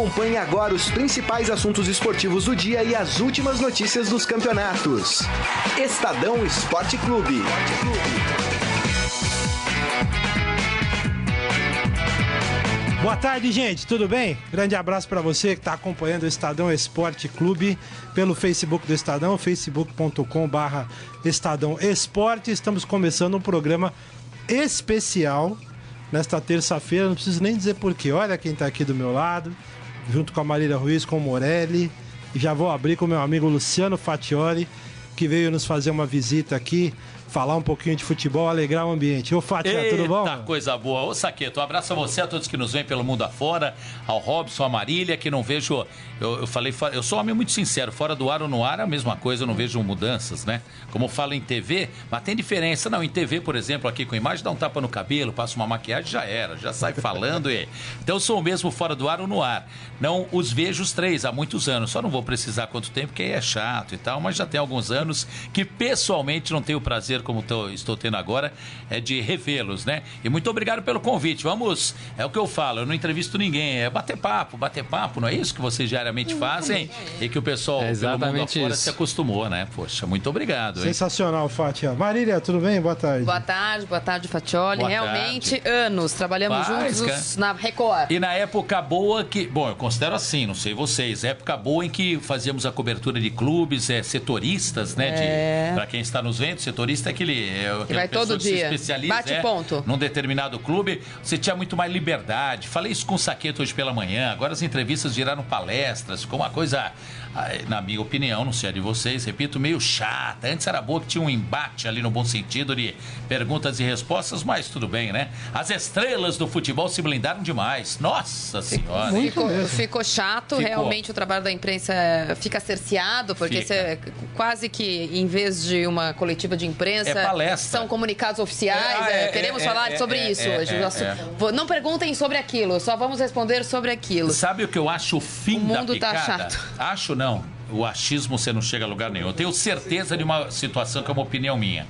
Acompanhe agora os principais assuntos esportivos do dia e as últimas notícias dos campeonatos. Estadão Esporte Clube. Boa tarde, gente. Tudo bem? Grande abraço para você que está acompanhando o Estadão Esporte Clube pelo Facebook do Estadão, facebook.com/barra Estadão Esporte. Estamos começando um programa especial nesta terça-feira. Não preciso nem dizer porquê. Olha quem está aqui do meu lado, junto com a Marília Ruiz, com o Morelli. E já vou abrir com meu amigo Luciano Fatioli, que veio nos fazer uma visita aqui falar um pouquinho de futebol, alegrar o ambiente. Ô, Fátima, tudo bom? Eita, coisa boa. Ô, Saqueto, um abraço a você, a todos que nos veem pelo mundo afora, ao Robson, a Marília, que não vejo. Eu, eu falei, eu sou um homem muito sincero, fora do ar ou no ar é a mesma coisa, eu não vejo mudanças, né? Como falo em TV, mas tem diferença. Não, em TV, por exemplo, aqui com imagem, dá um tapa no cabelo, passa uma maquiagem, já era, já sai falando. e... Então eu sou o mesmo fora do ar ou no ar. Não os vejo os três há muitos anos, só não vou precisar quanto tempo, porque aí é chato e tal, mas já tem alguns anos que pessoalmente não tenho o prazer como tô, estou tendo agora, é de revê-los, né? E muito obrigado pelo convite. Vamos, é o que eu falo, eu não entrevisto ninguém, é bater papo, bater papo, não é isso que vocês diariamente fazem e que o pessoal É pelo mundo exatamente afora isso. se acostumou, né? Poxa, muito obrigado. hein? Sensacional, Fátima. Marília, tudo bem? Boa tarde. Boa tarde, boa tarde, Fatioli. Boa Realmente, anos. Trabalhamos Faz, juntos na Record. E na época boa que. Bom, eu considero assim, não sei vocês. Época boa em que fazíamos a cobertura de clubes, é, setoristas, né? É. Pra quem está nos vendo, setorista é aquele. É, aquela vai todo que dia. Bate é, ponto. num determinado clube. Você tinha muito mais liberdade. Falei isso com o Saqueto hoje pela manhã. Agora as entrevistas viraram palestras. Ficou uma coisa, na minha opinião, não sei a de vocês, repito, meio chata. Antes era boa que tinha um embate ali no bom sentido de perguntas e respostas, mas tudo bem, né? As estrelas do futebol se blindaram demais. Nossa Senhora. Ficou, ficou chato, Ficou. realmente o trabalho da imprensa fica cerceado, porque Fica. você quase que, em vez de uma coletiva de imprensa, É são comunicados oficiais. É, é, é, queremos é, falar é, sobre é, isso é, hoje. é, é. Não perguntem sobre aquilo, só vamos responder sobre aquilo. Sabe o que eu acho o fim O mundo da tá picada? chato. Acho não. O achismo você não chega a lugar nenhum. Eu tenho certeza de uma situação que é uma opinião minha.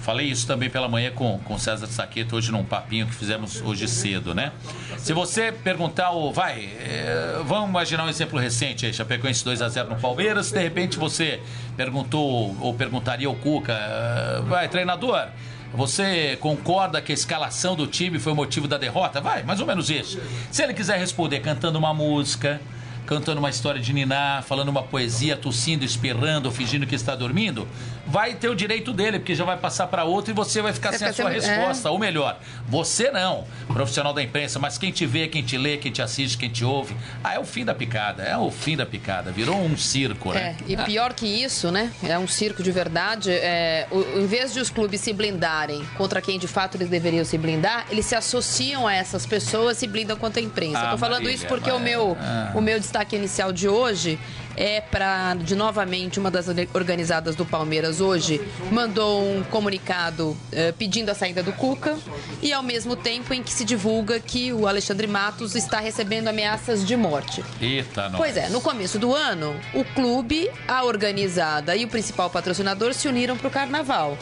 Falei isso também pela manhã com, com César Saqueto, hoje num papinho que fizemos hoje cedo, né? Se você perguntar, o vai, é, vamos imaginar um exemplo recente aí, Chapecoense 2x0 no Palmeiras, de repente você perguntou ou perguntaria ao Cuca, eh, vai, treinador, você concorda que a escalação do time foi o motivo da derrota? Vai, mais ou menos isso. Se ele quiser responder cantando uma música, cantando uma história de Niná, falando uma poesia, tossindo, esperando, fingindo que está dormindo, vai ter o direito dele, porque já vai passar para outro e você vai ficar Você sem a sua sem- resposta. Ou melhor, você não, profissional da imprensa, mas quem te vê, quem te lê, quem te assiste, quem te ouve, ah, é o fim da picada, é o fim da picada. Virou um circo, né? É, e pior que isso, né? É um circo de verdade. É, o- em vez de os clubes se blindarem contra quem de fato eles deveriam se blindar, eles se associam a essas pessoas e se blindam contra a imprensa. Ah, Estou falando Marília, isso porque o meu, ah. o meu destaque inicial de hoje é para, de novamente, uma das organizadas do Palmeiras hoje mandou um comunicado eh, pedindo a saída do Cuca e ao mesmo tempo em que se divulga que o Alexandre Matos está recebendo ameaças de morte. Eita. Pois é, no começo do ano, o clube, a organizada e o principal patrocinador se uniram para o carnaval.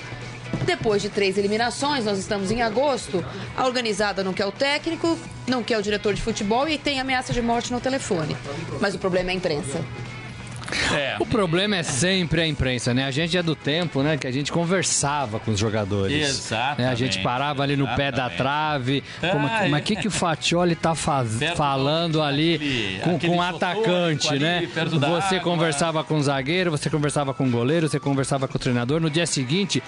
Depois de três eliminações, nós estamos em agosto, a organizada não quer o técnico, não quer o diretor de futebol e tem ameaça de morte no telefone. Mas o problema é a imprensa. É. O problema é sempre a imprensa, né? A gente é do tempo, né? Que a gente conversava com os jogadores. Exatamente. Né? A gente parava ali no pé da Exatamente. trave. Como, Ah, mas o que, que o Fatioli tá faz- falando do- ali aquele- com, aquele com o isotônico atacante, ali, né? Você água. conversava com o zagueiro, você conversava com o goleiro, você conversava com o treinador. No dia seguinte,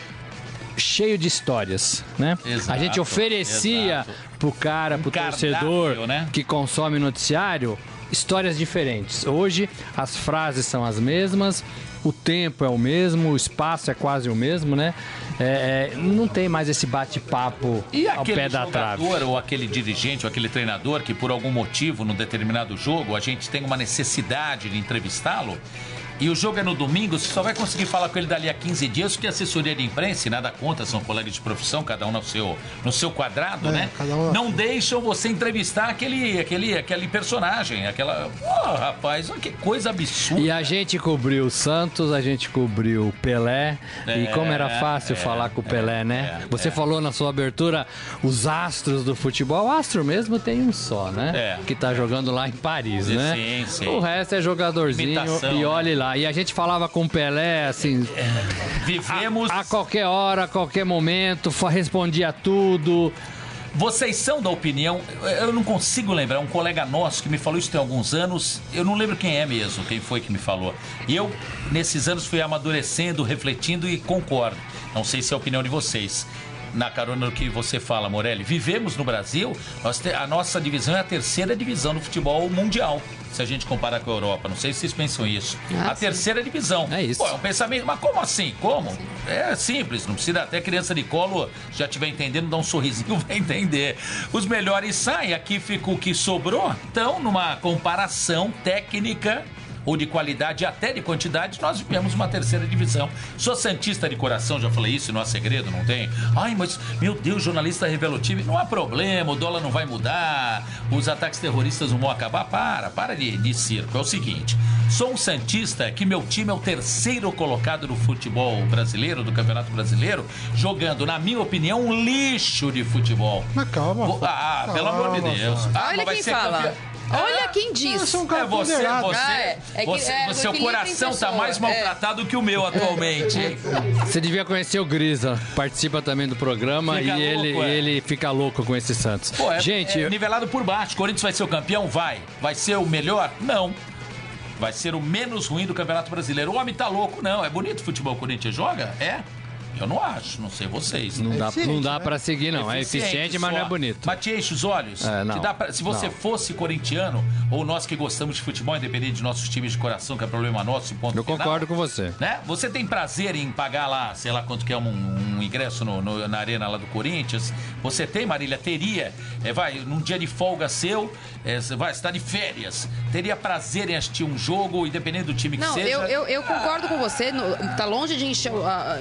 cheio de histórias, né? Exato, a gente oferecia exato. pro cara, pro Um cardápio, torcedor né? que consome noticiário histórias diferentes. Hoje as frases são as mesmas, o tempo é o mesmo, o espaço é quase o mesmo, né? É, é, não tem mais esse bate-papo E ao aquele pé da trave. jogador ou aquele dirigente ou aquele treinador que por algum motivo num determinado jogo a gente tem uma necessidade de entrevistá-lo, e o jogo é no domingo, você só vai conseguir falar com ele dali a 15 dias, porque a assessoria de imprensa, e nada conta, são colegas de profissão, cada um no seu, no seu quadrado, É, né? cada um- Não deixam você entrevistar aquele, aquele, aquele personagem, aquela. Pô, rapaz, olha que coisa absurda. E a gente cobriu o Santos, a gente cobriu o Pelé. e É, como era fácil é, falar com o Pelé, né? é, Você é. falou na sua abertura os astros do futebol. O astro mesmo tem um só, né? É. Que tá jogando lá em Paris, Sim, né? sim, sim. O resto é jogadorzinho Imitação, e né? olhe lá. E a gente falava com o Pelé, assim, Vivemos. a qualquer hora, a qualquer momento, respondia tudo. Vocês são da opinião, eu não consigo lembrar, um colega nosso que me falou isso tem alguns anos, eu não lembro quem é mesmo, quem foi que me falou. E eu, nesses anos, fui amadurecendo, refletindo e concordo. Não sei se é a opinião de vocês. Na carona do que você fala, Morelli, vivemos no Brasil, a nossa divisão é a terceira divisão do futebol mundial, se a gente comparar com a Europa. Não sei se vocês pensam isso. Ah, a sim. terceira divisão. É isso. Pô, é um pensamento, mas como assim? Como? É simples, não precisa até criança de colo já estiver entendendo, dá um sorrisinho, vai entender. Os melhores saem, aqui fica o que sobrou. Então, numa comparação técnica ou de qualidade, até de quantidade, nós vivemos uma terceira divisão. Sou Santista de coração, já falei isso, não há segredo, não tem? Ai, mas, meu Deus, jornalista revela o time. Não há problema, o dólar não vai mudar, os ataques terroristas não vão acabar. Para, para de, de circo. É o seguinte, sou um Santista que meu time é o terceiro colocado no futebol brasileiro, do Campeonato Brasileiro, jogando, na minha opinião, um lixo de futebol. Mas calma. Vo- Ah, pelo amor de Calma, Deus. Ah, Olha mas vai quem ser fala. campeão. Olha quem diz. Eu sou um cara é você, ponderado. você, Ah, é. É que- você- é, seu coração tá pessoa. mais É. maltratado que o meu atualmente. Você devia conhecer o Grisa, participa também do programa Fica e ele, louco, é. ele fica louco com esse Santos. Pô, é, Gente, é nivelado por baixo. Corinthians vai ser o campeão? Vai. Vai ser o melhor? Não. Vai ser o menos ruim do Campeonato Brasileiro. O homem tá louco, não. É bonito o futebol que o Corinthians joga? É. Eu não acho, não sei vocês. não dá, eficiente, não dá né? pra seguir, não. É eficiente, mas não é só. bonito. Mas te enche os olhos. É, não. Te dá pra- se você Não. fosse corintiano, ou nós que gostamos de futebol, independente de nossos times de coração, que é problema nosso, ponto Eu final, concordo com você. né? Você tem prazer em pagar lá, sei lá quanto que é um, um ingresso no- no- na arena lá do Corinthians? Você tem, Marília? Teria. É, vai, num dia de folga seu, é, você vai estar de férias. Teria prazer em assistir um jogo, independente do time que Não, seja? eu, eu, eu concordo com você. no- tá longe de encher,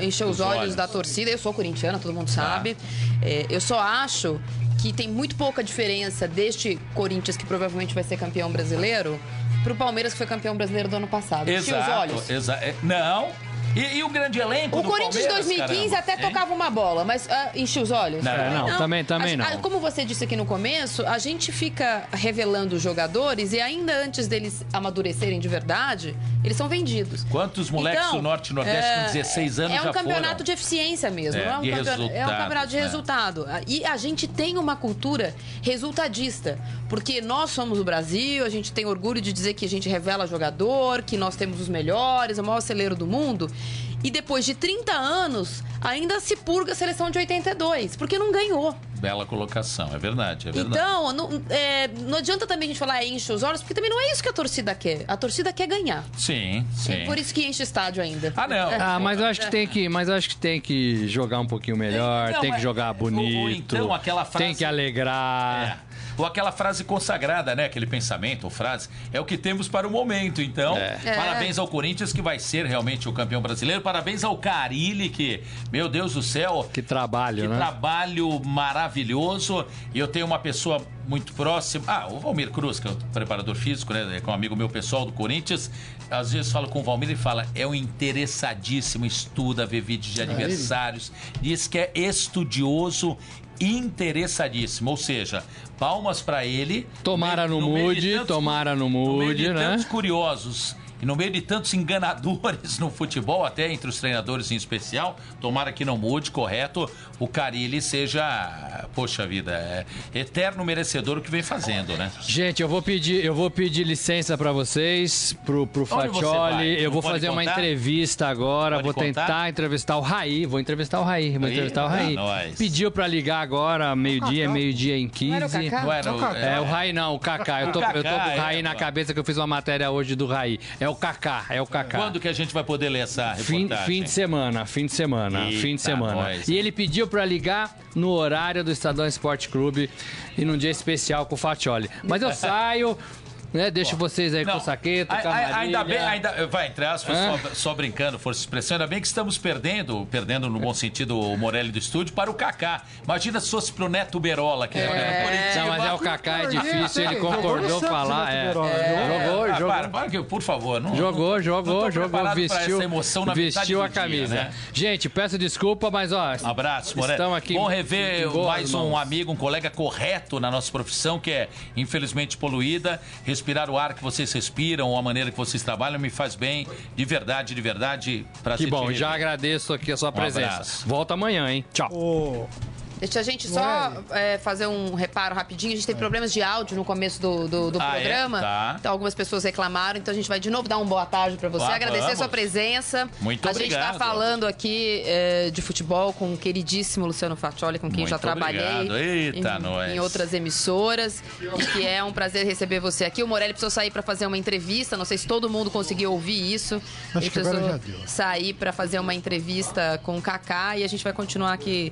encher os, Os olhos, olhos. da torcida. Eu sou corintiana, todo mundo sabe. É, eu só acho que tem muito pouca diferença deste Corinthians, que provavelmente vai ser campeão brasileiro, pro Palmeiras, que foi campeão brasileiro do ano passado. Encheu os olhos. exa- é, não. E, e o grande elenco O do Corinthians de Palmeiras, 2015 caramba, até hein? tocava uma bola, mas ah, enchia os olhos? Não, É, não, também- também A- a- não. Como você disse aqui no começo, a gente fica revelando os jogadores e ainda antes deles amadurecerem de verdade, eles são vendidos. Quantos moleques do Norte e Nordeste com 16 anos É um já campeonato foram? de eficiência mesmo. É, não é, um campeonato, é um campeonato de né? resultado. E a gente tem uma cultura resultadista. Porque nós somos o Brasil, a gente tem orgulho de dizer que a gente revela jogador, que nós temos os melhores, o maior celeiro do mundo. E depois de 30 anos, ainda se purga a seleção de 82, porque não ganhou. Bela colocação, é verdade, é verdade. Então, não, é, não adianta também a gente falar "Ah, enche os olhos, porque também não é isso que a torcida quer. A torcida quer ganhar. Sim, sim. É por isso que enche estádio ainda. Ah, não. Ah, mas eu acho que tem que, mas eu acho que tem que jogar um pouquinho melhor, Então, tem que é- jogar bonito. ou então aquela frase- Tem que alegrar. É. Ou aquela frase consagrada, né? Aquele pensamento ou frase. É o que temos para o momento. Então, É. parabéns ao Corinthians, que vai ser realmente o campeão brasileiro. Parabéns ao Carilli, que, meu Deus do céu, Que trabalho, que né? trabalho maravilhoso. E eu tenho uma pessoa muito próxima. Ah, o Valmir Cruz, que é o preparador físico, né? Que é um amigo meu pessoal do Corinthians. Às vezes falo com o Valmir e fala: é um interessadíssimo, estuda, vê vídeos de adversários. Diz que é estudioso. Interessadíssimo, ou seja, palmas pra ele. Tomara No no tantos- tomara no mude, né? tantos curiosos e no meio de tantos enganadores no futebol, até entre os treinadores em especial, tomara que não mude, correto, o Carilli seja, poxa vida, é, eterno merecedor o que vem fazendo, né? Gente, eu vou pedir, eu vou pedir licença pra vocês, pro, pro Fatioli. Eu vou fazer uma contar? entrevista agora, Pode vou tentar contar? entrevistar o Raí. Vou entrevistar o Raí, vou Aí, entrevistar o ah, Raí. nós. Pediu pra ligar agora, meio-dia, meio-dia em 15. Não era o Kaká? Não era É o Kaká. É, o Raí não, o Kaká. Eu tô, eu tô com o Raí é, na cabeça que eu fiz uma matéria hoje do Raí. É o Kaká, é o Kaká. Quando que a gente vai poder ler essa Fim, reportagem? fim de semana, fim de semana, Eita, fim de semana. nós. E ele pediu pra ligar no horário do Estadão Esporte Clube e num dia especial com o Fatioli. Mas eu saio, né? Deixo vocês aí com o Saqueto, a- com a a- ainda bem, ainda, vai, entre aspas, só, só brincando, força de expressão, ainda bem que estamos perdendo, perdendo no bom sentido o Morelli do estúdio, para o Kaká. Imagina se fosse pro Neto Berola, que é, Não, mas é o Kaká, é difícil, ele Jogou no concordou falar. Neto É. Berola, Jogou, Ah, jogou. para, para, que, por favor. Não, Jogou, não- jogou, não jogou, vestiu, essa emoção na vestiu a dia, camisa. né? Gente, peço desculpa, mas ó, Abraço, Morelli. estamos aqui. Bom rever mais um amigo, um colega correto na nossa profissão, que é infelizmente poluída. Respirar o ar que vocês respiram, ou a maneira que vocês trabalham, me faz bem. De verdade, de verdade. Prazer Que bom, te já agradeço aqui a sua presença. abraço. Volta amanhã, hein? Tchau. Ô, Deixa a gente só é, fazer um reparo rapidinho. A gente teve problemas de áudio no começo do, do, do Ah, é? programa. Tá. Então algumas pessoas reclamaram. Então a gente vai de novo dar uma boa tarde pra você, Ah, agradecer a vamos. sua presença. Muito a gente obrigado. tá falando aqui é, de futebol com o queridíssimo Luciano Faccioli, com quem Muito já trabalhei obrigado. Eita, em, nós. em outras emissoras. E que é um prazer receber você aqui. O Morelli precisou sair pra fazer uma entrevista. Não sei se todo mundo conseguiu ouvir isso. Acho Ele precisou sair pra fazer uma entrevista com o Kaká e a gente vai continuar aqui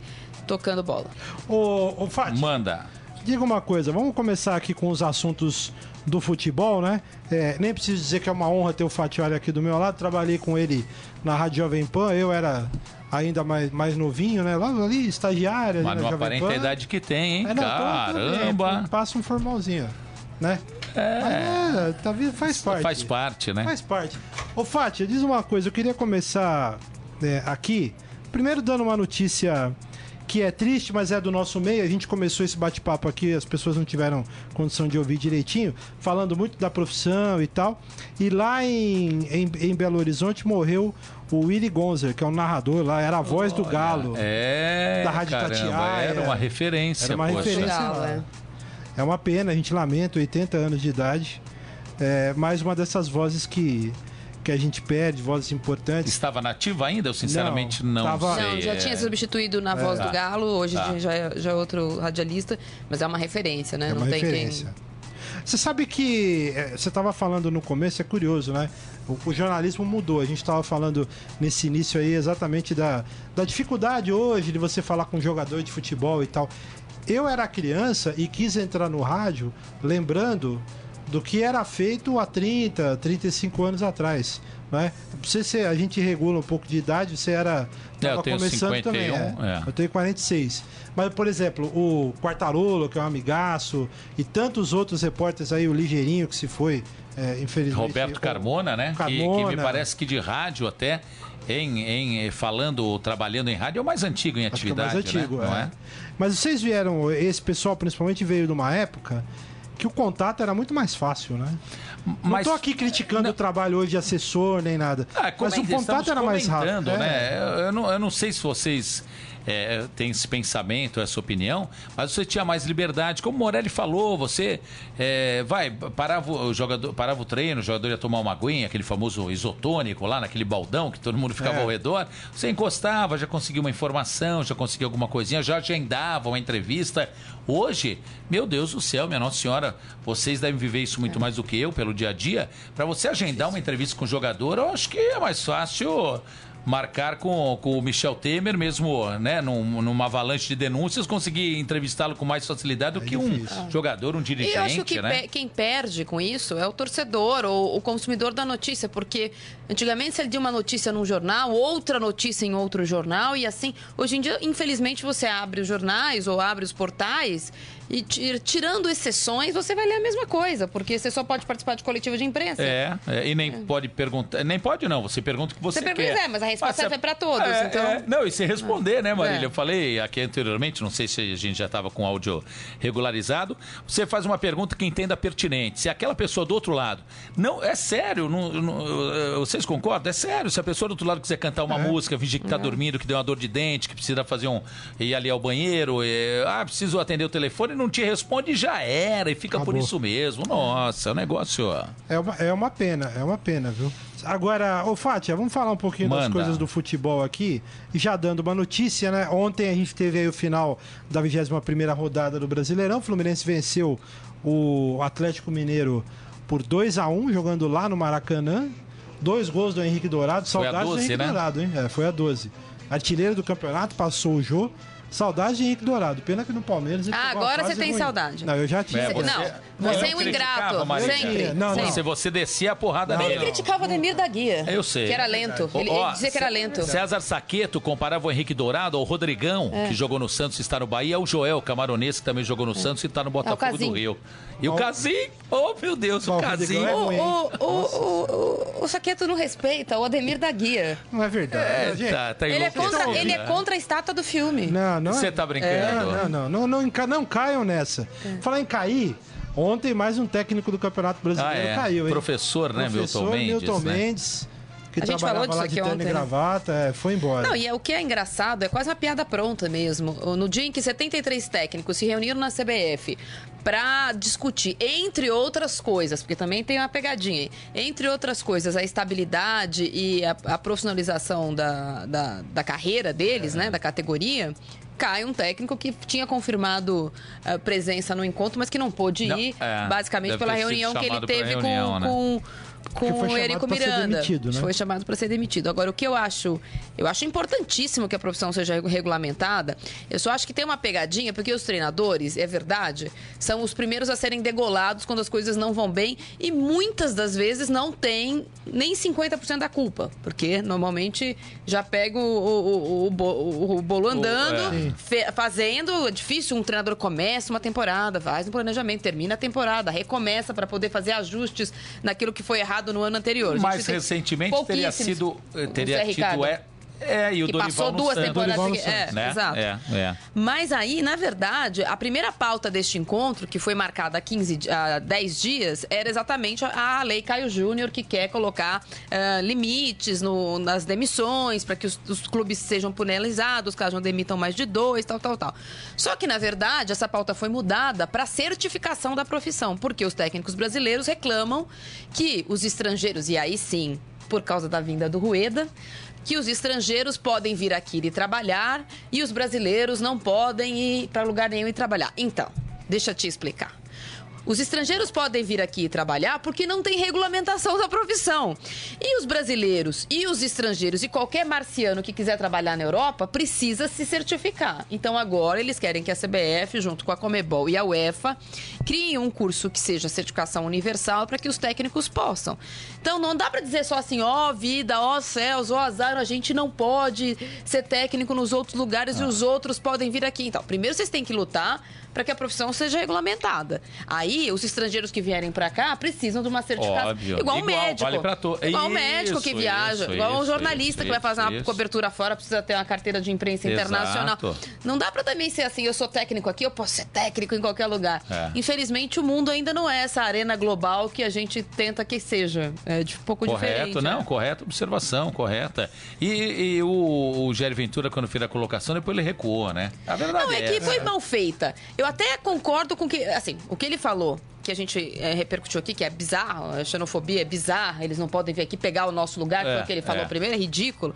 tocando bola. ô, ô Fati, Manda. diga uma coisa, vamos começar aqui com os assuntos do futebol, né? É, nem preciso dizer que é uma honra ter o Fatioli aqui do meu lado. Trabalhei com ele na Rádio Jovem Pan, eu era ainda mais, mais novinho, né? Lá ali, estagiário. Mas ali não na Jovem aparenta Pan. a idade que tem, hein? É, não, Caramba. passa um formalzinho, né? É. é tá, faz parte. Faz parte, né? Faz parte. Ô, Fátia, diz uma coisa, eu queria começar é, aqui, primeiro dando uma notícia que é triste, mas é do nosso meio. A gente começou esse bate-papo aqui, as pessoas não tiveram condição de ouvir direitinho, falando muito da profissão e tal. E lá em, em, em Belo Horizonte morreu o Willy Gonzer, que é um narrador lá, era a voz do Galo. É, Da Rádio caramba, Itatiaia. era uma referência, Era uma poxa. referência. Galo, é. É uma pena, a gente lamenta, 80 anos de idade. É mais uma dessas vozes que, que a gente perde, vozes importantes. Estava nativa ainda? Eu sinceramente não, Não, tava- sei. Não, já é. tinha substituído na voz do Galo, hoje Tá. já, é, já é outro radialista, mas é uma referência, né? É não uma tem referência. Você sabe que é, você estava falando no começo, é curioso, né? O, o jornalismo mudou. A gente estava falando nesse início aí exatamente da, da dificuldade hoje de você falar com um jogador de futebol e tal. Eu era criança e quis entrar no rádio lembrando do que era feito há 30, 35 anos atrás. Né? Você, a gente regula um pouco de idade, você era. É, eu tenho começando 51, também. é. é. Eu tenho 46. Mas, por exemplo, o Quartarolo, que é um amigaço, e tantos outros repórteres aí, o Ligeirinho, que se foi, é, infelizmente. Roberto Carmona, né? Que- Que, Carmona. me parece que de rádio até, em, em eh, falando ou trabalhando em rádio, é o mais antigo em que é o atividade, mais antigo, né? Não é. é? Mas vocês vieram, esse pessoal principalmente veio de uma época que o contato era muito mais fácil, né? Mas- Não tô aqui criticando o trabalho hoje de assessor nem nada. Ah, mas o contato era mais rápido. é. né? Eu, eu não, eu não sei se vocês é, têm esse pensamento, essa opinião, mas você tinha mais liberdade. Como o Morelli falou, você é, vai, parava o jogador, parava o treino, o jogador ia tomar uma aguinha, aquele famoso isotônico lá naquele baldão que todo mundo ficava É. ao redor. Você encostava, já conseguia uma informação, já conseguia alguma coisinha, já agendava uma entrevista. Hoje, meu Deus do céu, minha Nossa Senhora, vocês devem viver isso muito mais do que eu pelo dia a dia. Para você agendar uma entrevista com o jogador, eu acho que é mais fácil marcar com, com o Michel Temer, mesmo né, num, numa avalanche de denúncias, conseguir entrevistá-lo com mais facilidade do que um difícil. jogador, um E dirigente, eu acho que né? pe- quem perde com isso é o torcedor ou o consumidor da notícia, porque antigamente se ele tinha uma notícia num jornal, outra notícia em outro jornal, e assim, hoje em dia, infelizmente, você abre os jornais ou abre os portais e ti- tirando exceções, você vai ler a mesma coisa, porque você só pode participar de coletiva de imprensa. É, é, e nem pode perguntar. Nem pode, não. Você pergunta o que você, Você pergunta, quer. é, mas a resposta você- serve pra todos, É, então- é. não, e se responder, né, Marília? É. Eu falei aqui anteriormente, não sei se a gente já estava com áudio regularizado. Você faz uma pergunta que entenda pertinente. Se aquela pessoa do outro lado. Não, é sério, não- não- eh, vocês concordam? É sério. Se a pessoa do outro lado quiser cantar uma música, fingir que está dormindo, que deu uma dor de dente, que precisa fazer um. ir ali ao banheiro, eh, ah, preciso atender o telefone, não te responde, já era, e fica por Acabou. isso mesmo. Nossa, o negócio. É uma, é uma pena, é uma pena, viu? Agora, ô Fátia, vamos falar um pouquinho das Manda. coisas do futebol aqui. E já dando uma notícia, né? Ontem a gente teve aí o final da 21ª rodada do Brasileirão. O Fluminense venceu o Atlético Mineiro por 2 a 1 jogando lá no Maracanã. Dois gols do Henrique Dourado. Foi a Saudades do 12, Henrique né? Dourado, hein? É, foi a 12. Artilheiro do campeonato, passou o Jô. Saudade de Henrique Dourado. Pena que no Palmeiras. ele Ah, agora você tem ruim. saudade. Não, eu já tinha. É, você- Não, você é um ingrato. Sempre. Não, não. Se você descia a porrada Não, nele. Ele criticava o Ademir da Guia. Eu sei. Que era lento. Ele, ele dizia que era lento. César Saqueto comparava o Henrique Dourado ao Rodrigão, É. que jogou no Santos e está no Bahia, ao Joel Camaronês, que também jogou no Santos e está no Botafogo do É. Rio. E o Casim, oh meu Deus, o Casim. É O, o, o, o, o, o Saqueto não respeita o Ademir da Guia. Não é verdade. gente. Tá, tá Ele é, contra, ele é contra a estátua do filme. Não, não. Você é- tá brincando? Não, não, não, não, não, não caiam nessa. Falar em cair, ontem mais um técnico do Campeonato Brasileiro Ah, é. caiu, hein? Professor, né, Professor Milton Mendes, Milton né? Mendes, que A gente falou disso lá de aqui terno ontem, e né? gravata, é, foi embora. Não, e é, o que é engraçado é quase uma piada pronta mesmo. No dia em que 73 técnicos se reuniram na CBF para discutir, entre outras coisas, porque também tem uma pegadinha aí, entre outras coisas, a estabilidade e a, a profissionalização da, da, da carreira deles, né, da categoria. Cai um técnico que tinha confirmado a presença no encontro, mas que não pôde Não, ir, é, basicamente pela reunião que ele teve reunião, com, né? com, com o Érico Miranda. demitido, né? Foi chamado para ser demitido. Agora, o que eu acho, eu acho importantíssimo que a profissão seja regu- regulamentada. Eu só acho que tem uma pegadinha, porque os treinadores, é verdade, são os primeiros a serem degolados quando as coisas não vão bem e muitas das vezes não têm nem 50% da culpa, porque normalmente já pega o, o, o, o bo- o- o bolo andando, é. fazendo. É difícil um treinador começa uma temporada, faz um planejamento, termina a temporada, recomeça para poder fazer ajustes naquilo que foi errado no ano anterior. Mais tem recentemente teria sido. eh, Teria tido. É, e o que Dorival passou duas Santos, temporadas seguidas. É, né? exato. É, é. Mas aí, na verdade, a primeira pauta deste encontro, que foi marcada há, 15, di- há 10 dias, era exatamente a, lei Caio Júnior, que quer colocar ah, limites no- nas demissões, para que os, os clubes sejam penalizados caso não demitam mais de dois, tal, tal, tal. Só que, na verdade, essa pauta foi mudada para certificação da profissão, porque os técnicos brasileiros reclamam que os estrangeiros, e aí sim, por causa da vinda do Rueda, que os estrangeiros podem vir aqui e trabalhar e os brasileiros não podem ir para lugar nenhum e trabalhar. Então, deixa eu te explicar. Os estrangeiros podem vir aqui trabalhar porque não tem regulamentação da profissão. E os brasileiros e os estrangeiros e qualquer marciano que quiser trabalhar na Europa precisa se certificar. Então agora eles querem que a CBF, junto com a Comebol e a UEFA, criem um curso que seja certificação universal para que os técnicos possam. Então não dá para dizer só assim, ó vida, ó céus, ó azar, a gente não pode ser técnico nos outros lugares e os outros podem vir aqui. Então, primeiro vocês têm que lutar para que a profissão seja regulamentada. Aí, os estrangeiros que vierem para cá precisam de uma certificação. Óbvio. Igual um médico. vale to- Igual um Isso, médico que viaja. isso, igual um jornalista isso, que vai fazer uma cobertura fora, precisa ter uma carteira de imprensa internacional. Exato. Não dá para também ser assim, eu sou técnico aqui, eu posso ser técnico em qualquer lugar. É. Infelizmente, o mundo ainda não é essa arena global que a gente tenta que seja. É de- um pouco Correto, diferente. não, né? correta observação, correta. E, e o, o Jair Ventura, quando fez a colocação, depois ele recuou, né? A verdade Não, é que foi mal feita. Eu até concordo com que, assim, o que ele falou, que a gente é, repercutiu aqui, que é bizarro, a xenofobia é bizarra, eles não podem vir aqui pegar o nosso lugar, que É, foi o que ele falou é. primeiro, é ridículo.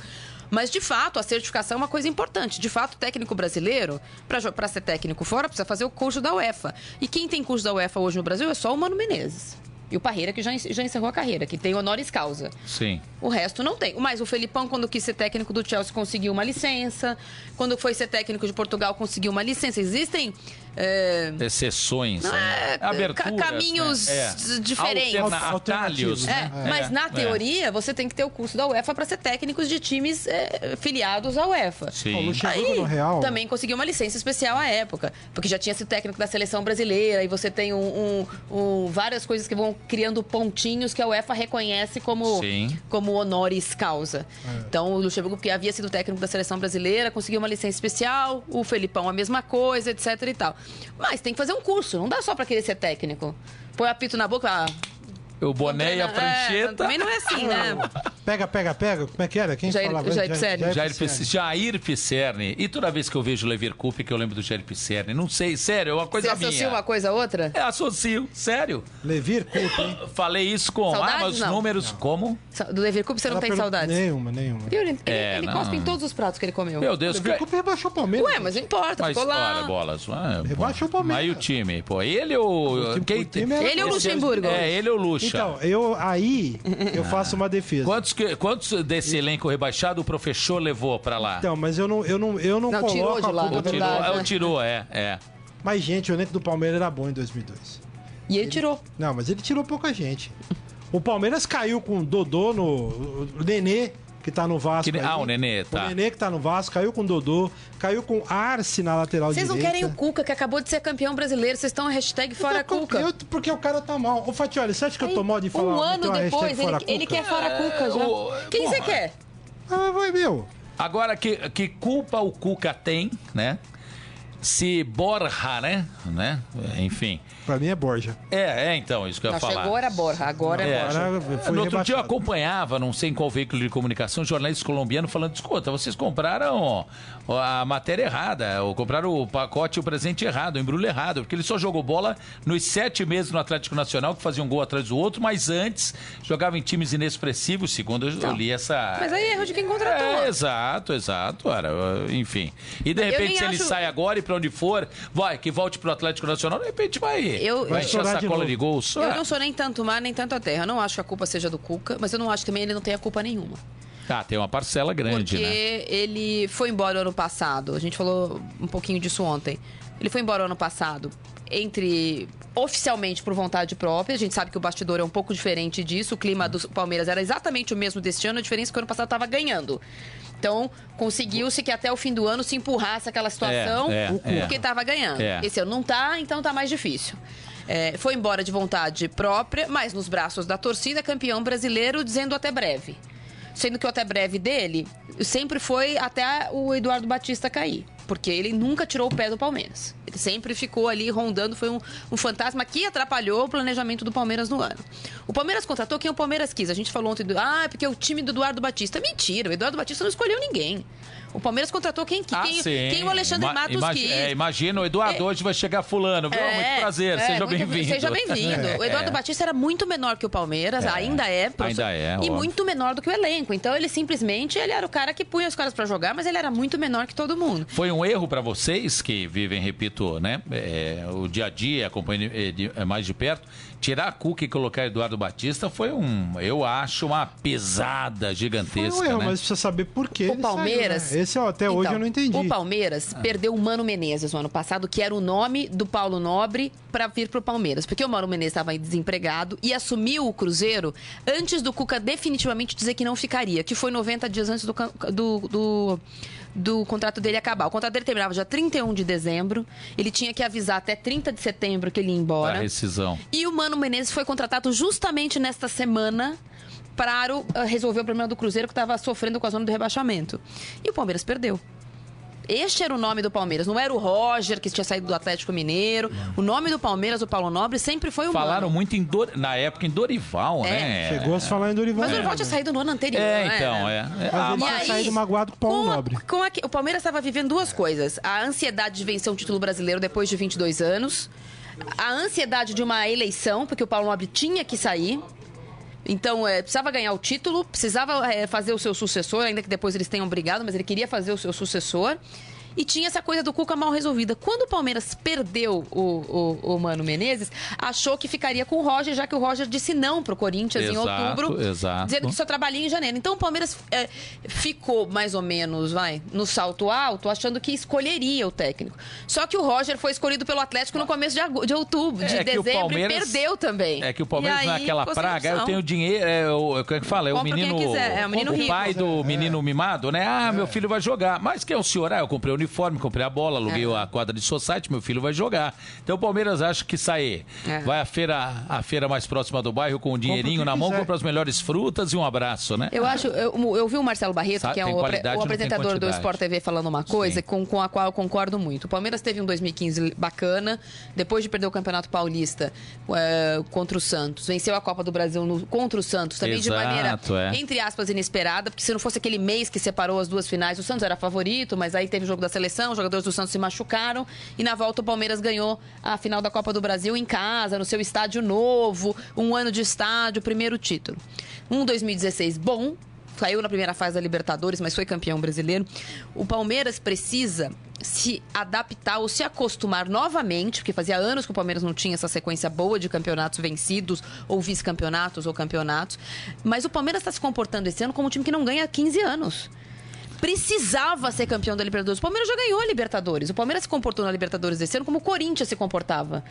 Mas, de fato, a certificação é uma coisa importante. De fato, o técnico brasileiro, para ser técnico fora, precisa fazer o curso da UEFA. E quem tem curso da UEFA hoje no Brasil é só o Mano Menezes. E o Parreira, que já, já encerrou a carreira, que tem honoris causa. Sim. O resto não tem. Mas o Felipão, quando quis ser técnico do Chelsea, conseguiu uma licença. Quando foi ser técnico de Portugal, conseguiu uma licença. Existem. É, Exceções. Não né? é, Aberturas. ca- caminhos né? É. diferentes. Alterna- atalhos. Alternativos, né? É, mas na é. teoria, você tem que ter o curso da UEFA para ser técnicos de times é, filiados à UEFA. O Sim. Luxemburgo Aí, no Real. também conseguiu uma licença especial à época, porque já tinha sido técnico da seleção brasileira e você tem um, um- um- várias coisas que vão criando pontinhos que a UEFA reconhece como, Sim. como honoris causa. É. Então, o Luxemburgo, que havia sido técnico da seleção brasileira, conseguiu uma licença especial, o Felipão a mesma coisa, etc e tal. Mas tem que fazer um curso, não dá só para querer ser técnico. Põe apito na boca, ah, O boné e a é, prancheta. também não é assim, né? Pega, pega, pega. Como é que era? Quem Jair- falava? Jair Pisserni. Jair, Pisserni. Pis- Jair Pisserni. E toda vez que eu vejo o Levir Coupe, que eu lembro do Jair Pisserni. Não sei, sério, é uma Você coisa associa minha. uma coisa a outra? É, associo, sério. Levir Coupe, hein? Falei isso com Saudades, ah, mas os não? números. Como? Do Leverkusen você não Ela tem pergun- saudades? Nenhuma, nenhuma. Ele, ele, É, ele não. cospe em todos os pratos que ele comeu. Meu Deus, Levir Coupe rebaixou o Palmeiras. Ué, mas não importa, Mas ficou lá. olha, bolas. Ah, Rebaixa pô. o Palmeiras. Aí o time, pô. Ele ou. O time- quem o time é- Ele ou o Luxemburgo? É, ele ou o Luxa. Então, eu aí eu faço uma defesa. Quantos que- quantos desse elenco rebaixado o professor levou pra lá? Então, mas eu não, eu não, eu não, Não, coloco tirou de a lá, culpa o do- tirou, verdade, é, né? o tirou, é, é. Mas, gente, o elenco do Palmeiras era bom em 2002. E ele tirou. Não, mas ele tirou pouca gente. O Palmeiras caiu com o Dodô no. O Nenê, que tá no Vasco. Que ah, o Nenê, tá. O Nenê que tá no Vasco, caiu com o Dodô, caiu com Arce na lateral Vocês não direita. querem o Cuca, que acabou de ser campeão brasileiro. Vocês estão a hashtag fora Cuca. eu- porque o cara tá mal. Ô, Fatioli, você acha que eu tô mal de falar? um ano depois, ele, ele quer fora Cuca já. o- Quem você porra. quer? Ah, vai, meu. Agora, que, que culpa o Cuca tem, né? Se Borja, né? né? Enfim. Pra mim é Borja. É, é então, isso que eu ia Não, falar. chegou era Borja, agora é, É. Borja. Agora foi no outro dia eu rebaixado. acompanhava, não sei em qual veículo de comunicação, um jornalista colombiano falando: escuta, vocês compraram a matéria errada, ou compraram o pacote e o presente errado, o embrulho errado, porque ele só jogou bola nos sete meses no Atlético Nacional, que fazia um gol atrás do outro, mas antes jogava em times inexpressivos, segundo eu li essa. Mas aí é erro de quem contratou. É, exato, exato, era, enfim. E de Eu repente, se ele acho- sai agora e pra onde for, vai, que volte pro Atlético Nacional, de repente vai, Eu- vai encher a de sacola novo. de gols. Eu Ah, não sou nem tanto mar, nem tanto a terra. Eu não acho que a culpa seja do Cuca, mas eu não acho que também ele não tenha culpa nenhuma. Ah, tem uma parcela grande, Porque né? ele foi embora ano passado. A gente falou um pouquinho disso ontem. Ele foi embora ano passado entre oficialmente por vontade própria. A gente sabe que o bastidor é um pouco diferente disso. O clima do Palmeiras era exatamente o mesmo deste ano, a diferença é que o ano passado estava ganhando. Então, conseguiu-se que até o fim do ano se empurrasse aquela situação, É, é, porque é. estava ganhando. É. Esse ano não tá, então tá mais difícil. É, foi embora de vontade própria, mas nos braços da torcida, campeão brasileiro, dizendo até breve. Sendo que o até breve dele sempre foi até o Eduardo Batista cair. Porque ele nunca tirou o pé do Palmeiras. Ele sempre ficou ali rondando, foi um, um fantasma que atrapalhou o planejamento do Palmeiras no ano. O Palmeiras contratou quem o Palmeiras quis. A gente falou ontem, do, ah, é porque é o time do Eduardo Batista. Mentira, o Eduardo Batista não escolheu ninguém. O Palmeiras contratou quem, Ah, quem, quem o Alexandre Ima- Matos imagi- quis. é, imagina, o Eduardo hoje vai chegar fulano. viu? muito prazer, é, seja bem-vindo. Seja bem-vindo. O Eduardo É. Batista era muito menor que o Palmeiras, ainda é. ainda é, E óbvio. muito menor do que o elenco. Então ele simplesmente ele era o cara que punha os caras pra jogar, mas ele era muito menor que todo mundo. Foi um erro para vocês que vivem, repito, né, é, o dia a dia, é, é, mais de perto. Tirar a Cuca e colocar Eduardo Batista foi um, eu acho, uma pesada Foi gigantesca, um erro, né? mas precisa saber por que O Palmeiras. saiu, né? Esse, até hoje Então, eu não entendi. O Palmeiras perdeu o Mano Menezes no ano passado, que era o nome do Paulo Nobre para vir pro Palmeiras. Porque o Mano Menezes estava desempregado e assumiu o Cruzeiro antes do Cuca definitivamente dizer que não ficaria, que foi 90 dias antes do, do, do, do contrato dele acabar. O contrato dele terminava dia 31 de dezembro. Ele tinha que avisar até 30 de setembro que ele ia A embora. rescisão. E o Mano Menezes foi contratado justamente nesta semana para ah, resolver o problema do Cruzeiro que estava sofrendo com a zona do rebaixamento. E o Palmeiras perdeu. Este era o nome do Palmeiras, não era o Roger que tinha saído do Atlético Mineiro. O nome do Palmeiras, o Paulo Nobre, sempre foi o Falaram Mano. muito em Dor- na época em Dorival, É. né? Chegou a se falar em Dorival. Mas o Dorival tinha saído no ano anterior. É, né? então, é. é. Mas Ah, ele tinha aí, saído magoado com o Paulo com a- Nobre. com a o Palmeiras estava vivendo duas coisas. A ansiedade de vencer um título brasileiro depois de 22 anos. A ansiedade de uma eleição, porque o Paulo Nobre tinha que sair. Então, é, precisava ganhar o título, precisava é, fazer o seu sucessor, ainda que depois eles tenham brigado, mas ele queria fazer o seu sucessor. E tinha essa coisa do Cuca mal resolvida. Quando o Palmeiras perdeu o, o, o Mano Menezes, achou que ficaria com o Roger, já que o Roger disse não pro Corinthians em Exato, outubro. exato. Dizendo que só trabalhinho em janeiro. Então o Palmeiras é, ficou mais ou menos, vai, no salto alto, achando que escolheria o técnico. Só que o Roger foi escolhido pelo Atlético no começo de, de outubro, de É que o dezembro, e perdeu também. É que o Palmeiras é aí, aquela ficou sem praga, eu tenho dinheiro, é o, como é que fala? É o menino, é o menino rico. pai do menino mimado, né? Ah, meu filho vai jogar. Mas quem é o senhor? Ah, eu comprei o uniforme, comprei a bola, aluguei É. a quadra de society, meu filho vai jogar. Então o Palmeiras acha que sai, É. vai à feira, à feira mais próxima do bairro com o dinheirinho na mão, quiser. compra as melhores frutas e um abraço, né? Eu acho, eu, eu vi o Marcelo Barreto, Sabe, que é o, o apresentador do. Sport TV, falando uma coisa Sim. com, com a qual eu concordo muito. O Palmeiras teve um 2015 bacana, depois de perder o Campeonato Paulista eh, contra o Santos, venceu a Copa do Brasil no- contra o Santos, também de Exato, maneira, é. entre aspas, inesperada, porque se não fosse aquele mês que separou as duas finais, o Santos era favorito, mas aí teve o jogo da seleção, os jogadores do Santos se machucaram, e na volta o Palmeiras ganhou a final da Copa do Brasil em casa, no seu estádio novo, um ano de estádio, primeiro título. Um 2016 bom, caiu na primeira fase da Libertadores, mas foi campeão brasileiro. O Palmeiras precisa se adaptar ou se acostumar novamente, porque fazia anos que o Palmeiras não tinha essa sequência boa de campeonatos vencidos, ou vice-campeonatos, ou campeonatos. Mas o Palmeiras está se comportando esse ano como um time que não ganha há 15 anos precisava ser campeão da Libertadores. O Palmeiras já ganhou a Libertadores. O Palmeiras se comportou na Libertadores desse ano como o Corinthians se comportava.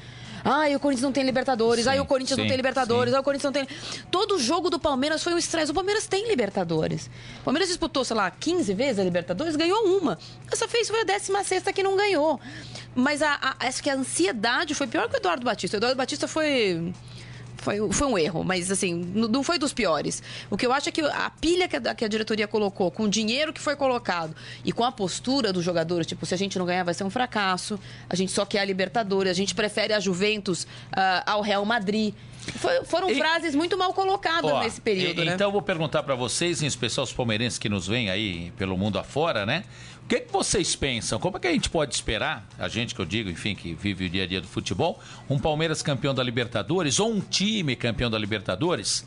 Ai, o Corinthians não tem Libertadores. Ai, o Corinthians sim, não tem Libertadores. Ai, o Corinthians não tem. Todo jogo do Palmeiras foi um estresse. O Palmeiras tem Libertadores. O Palmeiras disputou, sei lá, 15 vezes a Libertadores, ganhou uma. Essa vez foi a 16 que não ganhou. Mas a, a, acho que a ansiedade foi pior que o Eduardo Batista. O Eduardo Batista foi foi, foi um erro, mas assim, não foi dos piores. O que eu acho é que a pilha que a, que a diretoria colocou, com o dinheiro que foi colocado e com a postura dos jogadores, tipo, se a gente não ganhar vai ser um fracasso, a gente só quer a Libertadores, a gente prefere a Juventus uh, ao Real Madrid. Foram e, frases muito mal colocadas ó, nesse período, e, né? Então eu vou perguntar para vocês, em especial os palmeirenses que nos vêm aí pelo mundo afora, né? O que, que, vocês pensam? Como é que a gente pode esperar, a gente que eu digo, enfim, que vive o dia a dia do futebol, um Palmeiras campeão da Libertadores ou um time campeão da Libertadores?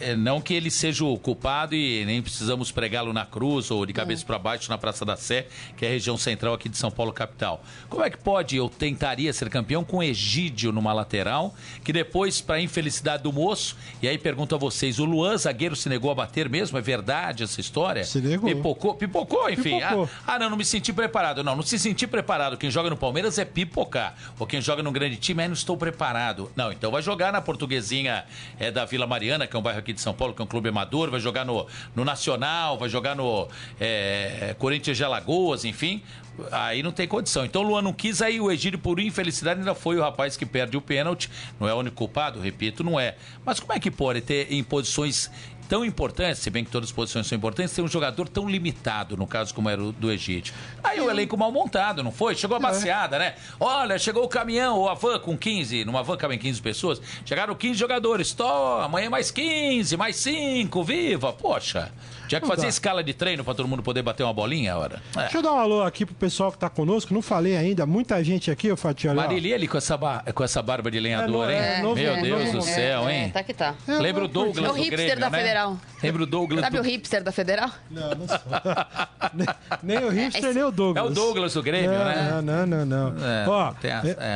É, não que ele seja o culpado e nem precisamos pregá-lo na cruz ou de cabeça para baixo na Praça da Sé, que é a região central aqui de São Paulo, capital. Como é que pode, eu tentaria ser campeão com Egídio numa lateral, que depois, para infelicidade do moço, e aí pergunto a vocês, o Luan, zagueiro, se negou a bater mesmo? É verdade essa história? Se negou. Pipocou, pipocou enfim. Pipocou. Ah, ah, não, não me senti preparado. Não, não se sentir preparado. Quem joga no Palmeiras é pipocar. Ou quem joga num grande time é não estou preparado. Não, então vai jogar na portuguesinha é, da Vila Mariana, que é um bairro aqui de São Paulo, que é um clube amador, vai jogar no, no Nacional, vai jogar no é, Corinthians de Alagoas, enfim. Aí não tem condição. Então o Luan não quis, aí o Egídio, por infelicidade, ainda foi o rapaz que perde o pênalti. Não é o único culpado, repito, não é. Mas como é que pode ter em posições tão importante, se bem que todas as posições são importantes, ter um jogador tão limitado, no caso como era o do Egito. Aí o elenco mal montado, não foi? Chegou a é. baseada, né? Olha, chegou o caminhão, ou a van com 15, numa van cabem 15 pessoas, chegaram 15 jogadores, tô, amanhã mais 15, mais 5, viva, poxa. Tinha que fazer dá. escala de treino para todo mundo poder bater uma bolinha agora. É. Deixa eu dar um alô aqui pro pessoal que tá conosco. Não falei ainda, muita gente aqui, ô Fatioli. Marília ali com essa, bar... com essa barba de lenhador, é, hein? É, Meu Deus do céu, hein? tá que tá. Lembra o Douglas é o hipster Grêmio, da né? Federal. Lembra o Douglas Sabe do... o hipster da Federal? Não, não sou. nem, o hipster, nem o Douglas. É o Douglas do Grêmio, né? Não, não, não, não. É, Ó, a...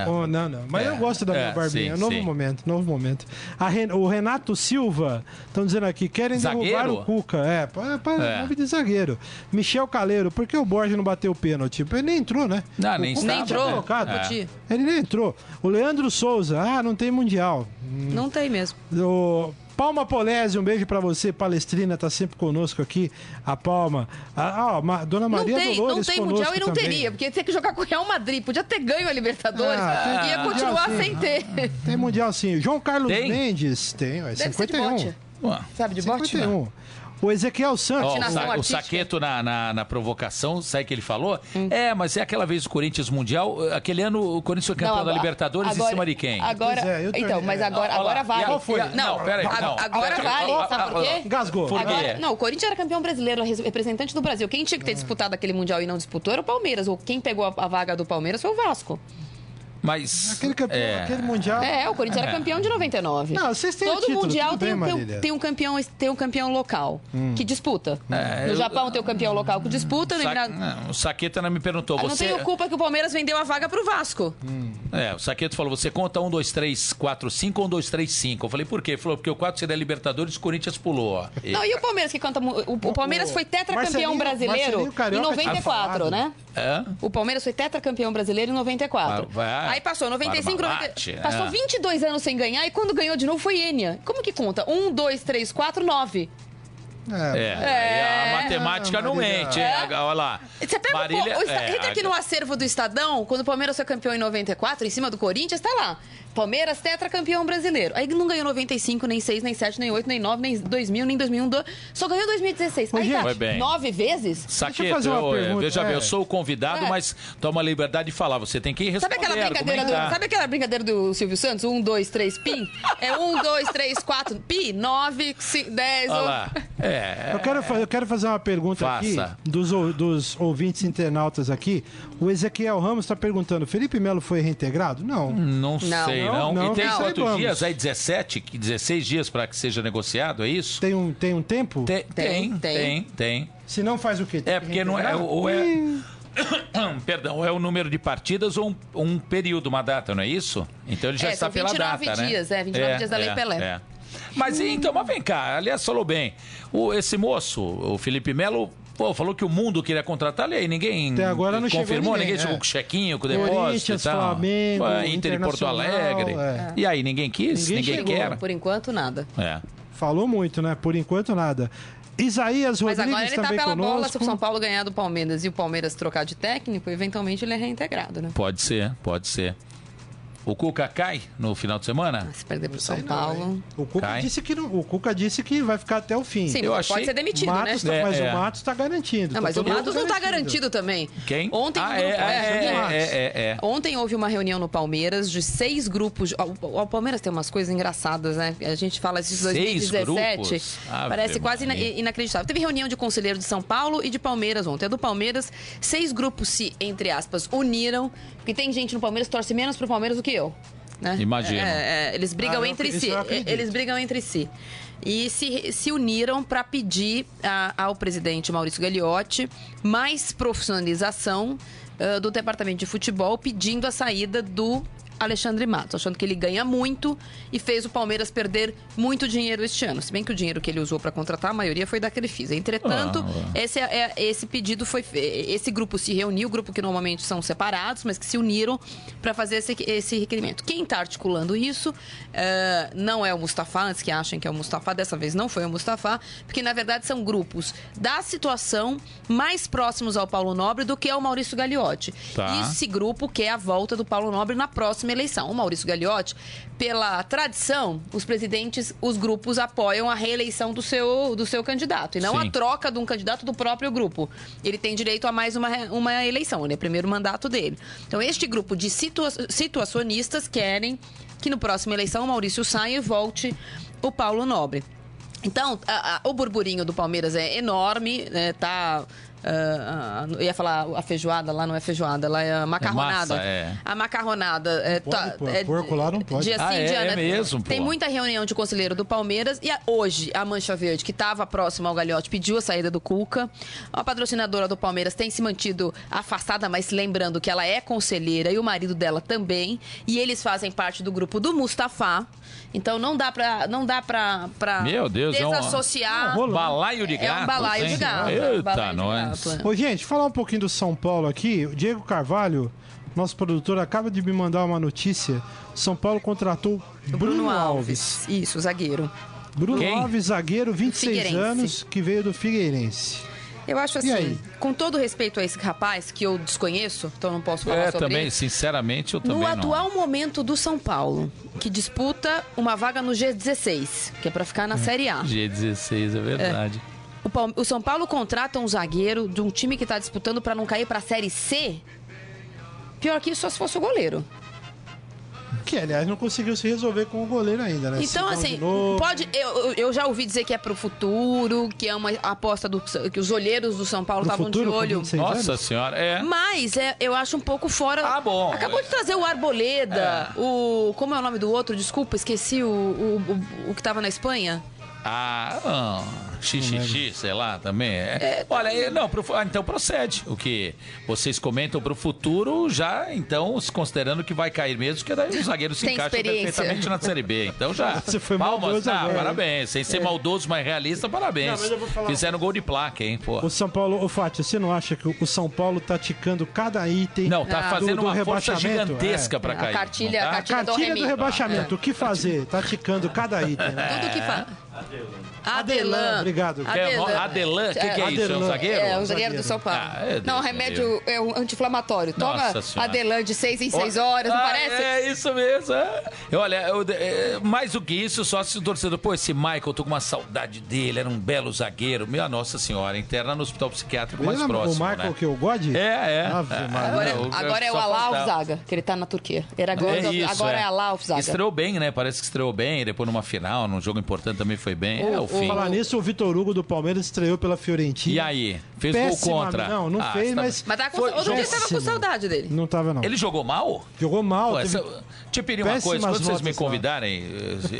oh, não, não. Mas eu gosto da minha barbinha. Sim, novo sim. momento, novo momento. Ren... O Renato Silva, estão dizendo aqui, querem Zagueiro? derrubar o Cuca. É, para, para, de zagueiro. Michel Caleiro, por que o Borges não bateu o pênalti? Ele nem entrou, né? Não, nem, nem entrou. Colocado. É. Ele nem entrou. O Leandro Souza, ah, não tem mundial. Não tem mesmo. O Palma Polese, um beijo para você, Palestrina, tá sempre conosco aqui. A Palma. Ah, ah Dona Maria não tem, Dolores Não tem mundial e não também. teria, porque tinha que jogar com o Real Madrid. Podia ter ganho a Libertadores. Ah, tem, ia continuar sem ter. Ah, tem mundial sim. João Carlos tem? Mendes, tem, é 51. De Sabe de bote? 51. O Ezequiel Santos. Oh, o, sa o Saqueto na, na, na, provocação, sabe que ele falou? Hum. É, mas é aquela vez o Corinthians Mundial. Aquele ano o Corinthians foi campeão não, da Libertadores agora, em cima de quem? Agora, é, então, mas agora, agora vale. Qual foi? Não, não peraí. Não. Agora vale. Sabe por quê? Gasgou. Por agora, não, o Corinthians era campeão brasileiro, representante do Brasil. Quem tinha que ter disputado aquele Mundial e não disputou era o Palmeiras. Ou quem pegou a, a vaga do Palmeiras foi o Vasco. Mas. Aquele, campeão, é... aquele mundial. É, o Corinthians é. era campeão de 99. Não, vocês têm Todo título, mundial tem, bem, um, tem, um campeão, tem um campeão local hum. que disputa. É, no Japão tem o um campeão local que disputa. Sa... Lembra... Não, o Saqueta não me perguntou. Ah, você... Não tenho culpa que o Palmeiras vendeu a vaga pro Vasco. Hum. É, o Saqueta falou: você conta 1, 2, 3, 4, 5 ou 1, 2, 3, 5? Eu falei, por quê? Ele falou, porque o 4 seria Libertadores e o Corinthians pulou. Ó. E... Não, e o Palmeiras que canta. O, o Palmeiras foi tetracampeão brasileiro em 94, né? É? O Palmeiras foi tetracampeão brasileiro em 94. Ah, Aí passou 95 5, Passou é. 22 anos sem ganhar e quando ganhou de novo foi Enia. Como que conta? 1, 2, 3, 4, 9. É, é. a matemática é, não mente? É. Olha lá. Você pega Marília, o, o, é, entra aqui no acervo do Estadão, quando o Palmeiras foi campeão em 94, em cima do Corinthians, tá lá. Palmeiras tetracampeão brasileiro. Aí não ganhou 95, nem 6, nem 7, nem 8, nem 9, nem 2000, nem 2001. Só ganhou 2016. Aí tá, bem. nove vezes? Saqueto, eu, eu veja é. bem, eu sou o convidado, é. mas toma a liberdade de falar. Você tem que responder. Sabe aquela brincadeira, do, sabe aquela brincadeira do Silvio Santos? 1, 2, 3, pi? É 1, 2, 3, 4, pi, 9, 10. Olha lá. É. Eu, quero, eu quero fazer uma pergunta Faça. aqui dos, dos ouvintes internautas aqui. O Ezequiel Ramos está perguntando: Felipe Melo foi reintegrado? Não. Não sei. Não sei, não. Não, e tem não. quantos Saibamos. dias? Aí 17, que 16 dias para que seja negociado, é isso? Tem um, tem um tempo? Tem, Tem, tem, tem, tem. Se não faz o quê? Tem É que porque não é ou é Perdão, é o número de partidas ou um, um período, uma data, não é isso? Então ele já É, está são pela 29 data, dias, né? é, 29 dias da Lei Pelé. é. Mas então, mas vem cá, aliás, falou bem. O, esse moço, o Felipe Melo, pô, falou que o mundo queria contratá-lo e aí ninguém Até agora não confirmou, ninguém, ninguém chegou é. com chequinho, com depósito Corinthians, e tal. Flamengo, Inter e Porto Alegre. é. E aí, ninguém quis? Ninguém Ninguém, chegou. quer? Por enquanto, nada. É. Falou muito, né? Por enquanto, nada. Isaías Mas Rodrigues agora ele tá também pela bola. Se o conosco. São Paulo ganhar do Palmeiras e o Palmeiras trocar de técnico, eventualmente ele é reintegrado, né? Pode ser, pode ser. O Cuca cai no final de semana? Se perder pro São não, Paulo. O Cuca, Cai. disse que não- o Cuca disse que vai ficar até o fim. Sim, Eu achei- pode ser demitido, Matos né? tá- É, mas é. o Matos está garantido. Não, tá mas o Matos não tá garantido também. Quem? Ontem, ah, é, grupo- é, é, é, Matos. é, é, é. Ontem houve uma reunião no Palmeiras de seis grupos. O, o Palmeiras tem umas coisas engraçadas, né? A gente fala isso de Seis 2017. grupos? Ave Parece quase ina- inacreditável. Teve reunião de conselheiro de São Paulo e de Palmeiras ontem. A do Palmeiras, seis grupos se, entre aspas, uniram. Porque tem gente no Palmeiras que torce menos pro Palmeiras do que eu. Né? Imagino. É, é, eles brigam Ah, entre si. Eles brigam entre si. E se, se uniram para pedir a- ao presidente Maurício Gagliotti mais profissionalização ah, do departamento de futebol, pedindo a saída do Alexandre Matos, achando que ele ganha muito e fez o Palmeiras perder muito dinheiro este ano. Se bem que o dinheiro que ele usou para contratar, a maioria foi da Crefisa. Entretanto, Ah, esse, é, é- esse pedido foi. Esse grupo se reuniu, grupo que normalmente são separados, mas que se uniram para fazer esse, esse requerimento. Quem está articulando isso eh, não é o Mustafa, antes que achem que é o Mustafa, dessa vez não foi o Mustafa, porque na verdade são grupos da situação mais próximos ao Paulo Nobre do que ao Maurício Gagliotti. Tá. E esse grupo quer a volta do Paulo Nobre na próxima eleição. O Maurício Gagliotti, pela tradição, os presidentes, os grupos apoiam a reeleição do seu, do seu candidato e não Sim. a troca de um candidato do próprio grupo. Ele tem direito a mais uma, uma eleição, ele é o primeiro mandato dele. Então, este grupo de situa situacionistas querem que no próximo eleição o Maurício saia e volte o Paulo Nobre. Então, a- a- o burburinho do Palmeiras é enorme, né? Tá. Ah, eu ia falar a feijoada, lá não é feijoada, lá é a macarronada. massa, é. A macarronada. É, pode pôr, porco lá não pode. Dia Ah, sim, é? É não. mesmo, pô. Tem muita reunião de conselheiro do Palmeiras e a- hoje a Mancha Verde, que estava próxima ao Galhote, pediu a saída do Cuca. A patrocinadora do Palmeiras tem se mantido afastada, mas lembrando que ela é conselheira e o marido dela também. E eles fazem parte do grupo do Mustafa. Então não dá pra, não dá pra, pra Meu Deus, é um- desassociar. um. Balaio de É gatos. um balaio de gato. é um Eita, balaio de nós. gato, é. Ô, gente, falar um pouquinho do São Paulo aqui. O Diego Carvalho, nosso produtor, acaba de me mandar uma notícia. São Paulo contratou O Bruno, Alves. Isso, zagueiro. Bruno Quem? Alves, zagueiro, 26 Figueirense. anos, que veio do Figueirense. Eu acho assim, com todo respeito a esse rapaz, que eu desconheço, então não posso falar É, sobre também, ele. sinceramente, eu também No não. atual momento do São Paulo, que disputa uma vaga no G16, que é pra ficar na Série A. G16, é verdade. O, O São Paulo contrata um zagueiro de um time que tá disputando pra não cair pra Série C. Pior que isso, só se fosse o goleiro. Que, aliás, não conseguiu se resolver com o goleiro ainda, né? Então, assim, pode. Eu, eu- já ouvi dizer que é pro futuro, que é uma aposta do. que os olheiros do São Paulo estavam de olho. 26 Nossa anos? senhora, é. Mas é, eu acho um pouco fora. Ah, bom. Acabou de trazer o Arboleda, o. Como é o nome do outro? Desculpa, esqueci o, o, o, o que tava na Espanha. Ah, ah, xixi, sei lá, também. É. Olha, é, não, pro, ah, então procede. O que vocês comentam pro futuro, já, então, se considerando que vai cair mesmo, que daí os zagueiros se Tem experiência. perfeitamente na Série B. Então já. Você foi Palmas, maldoso não, agora, parabéns. Sem ser maldoso, mas realista, parabéns. Não, mas eu vou falar- Fizeram gol de placa, hein, pô. O São Paulo, ô Fátio, você não acha que o São Paulo tá ticando cada item? Não, tá Ah. fazendo do- do uma força rebaixamento? gigantesca É. pra A cair. cartilha- não a tá? cartilha- Cartilha do Remy. rebaixamento, o que fazer? Tá ticando cada item, né? Tudo que faz. Adelan, Adelan. Obrigado. É o Adelan? O que, que é isso? É um zagueiro? É, o zagueiro do São Paulo. Ah, é, não, o remédio é um anti-inflamatório. Toma Nossa Senhora. Adelan de 6 em 6 horas, não Ah, parece? É isso mesmo. É. Olha, eu- é, mais do que isso, só se o torcedor, pô, esse Michael, eu tô com uma saudade dele, era um belo zagueiro. Minha Nossa Senhora, interna no hospital psiquiátrico mais Ele lembra próximo. o Michael né? que eu God? É, é. Ave É. Agora, eu agora é o faltava. Zaga, que ele tá na Turquia. Era agora, É isso, agora é, é. Alá Zaga. Estreou bem, né? Parece que estreou bem. Depois numa final, num jogo importante também foi bem. é O- o fim. Falar nisso, o Vitor Vitor Hugo do Palmeiras estreou pela Fiorentina. E aí? Fez Péssima- gol contra? Não, não Ah, fez, tá- mas Mas tá com, Foi outro dia tava com saudade dele. não tava não. Ele jogou mal? Jogou mal. Pô, teve- essa- Eu pedir uma coisa, quando vocês me lá. convidarem,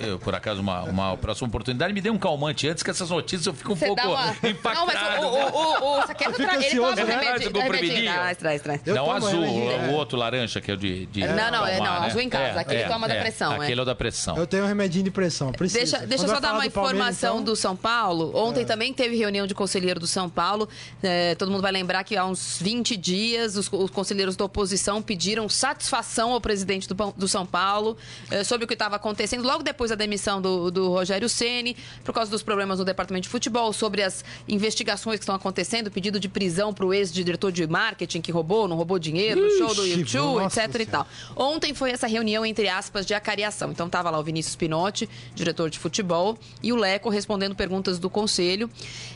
eu, por acaso, uma, uma próxima oportunidade, me dê um calmante antes que essas notícias eu fico um Você pouco uma. impactado. Não, mas o, o, o, o Fica tra... ele toma né? remédio. Remedinho. Traz, traz, traz. Não, azul, remedinho, o, é. o outro laranja que é o de. de Não, não, é, não, né? azul em casa, aquele toma da pressão, é. Aquele é o da pressão. Eu tenho um remedinho de pressão. Precisa. Deixa, deixa só dar uma informação então, do São Paulo. Ontem também teve reunião de conselheiro do São Paulo. É, todo mundo vai lembrar que há uns 20 dias os, os conselheiros da oposição pediram satisfação ao presidente do, Pão- do São Paulo é, sobre o que estava acontecendo logo depois da demissão do, do Rogério Ceni, por causa dos problemas no departamento de futebol, sobre as investigações que estão acontecendo, pedido de prisão para o ex-diretor de marketing que roubou, não roubou dinheiro, no show do Ixi, YouTube, etc e tal. Ontem foi essa reunião, entre aspas, de acariação. Então tava lá o Vinícius Pinotti, diretor de futebol, e o Leco respondendo perguntas do conselho.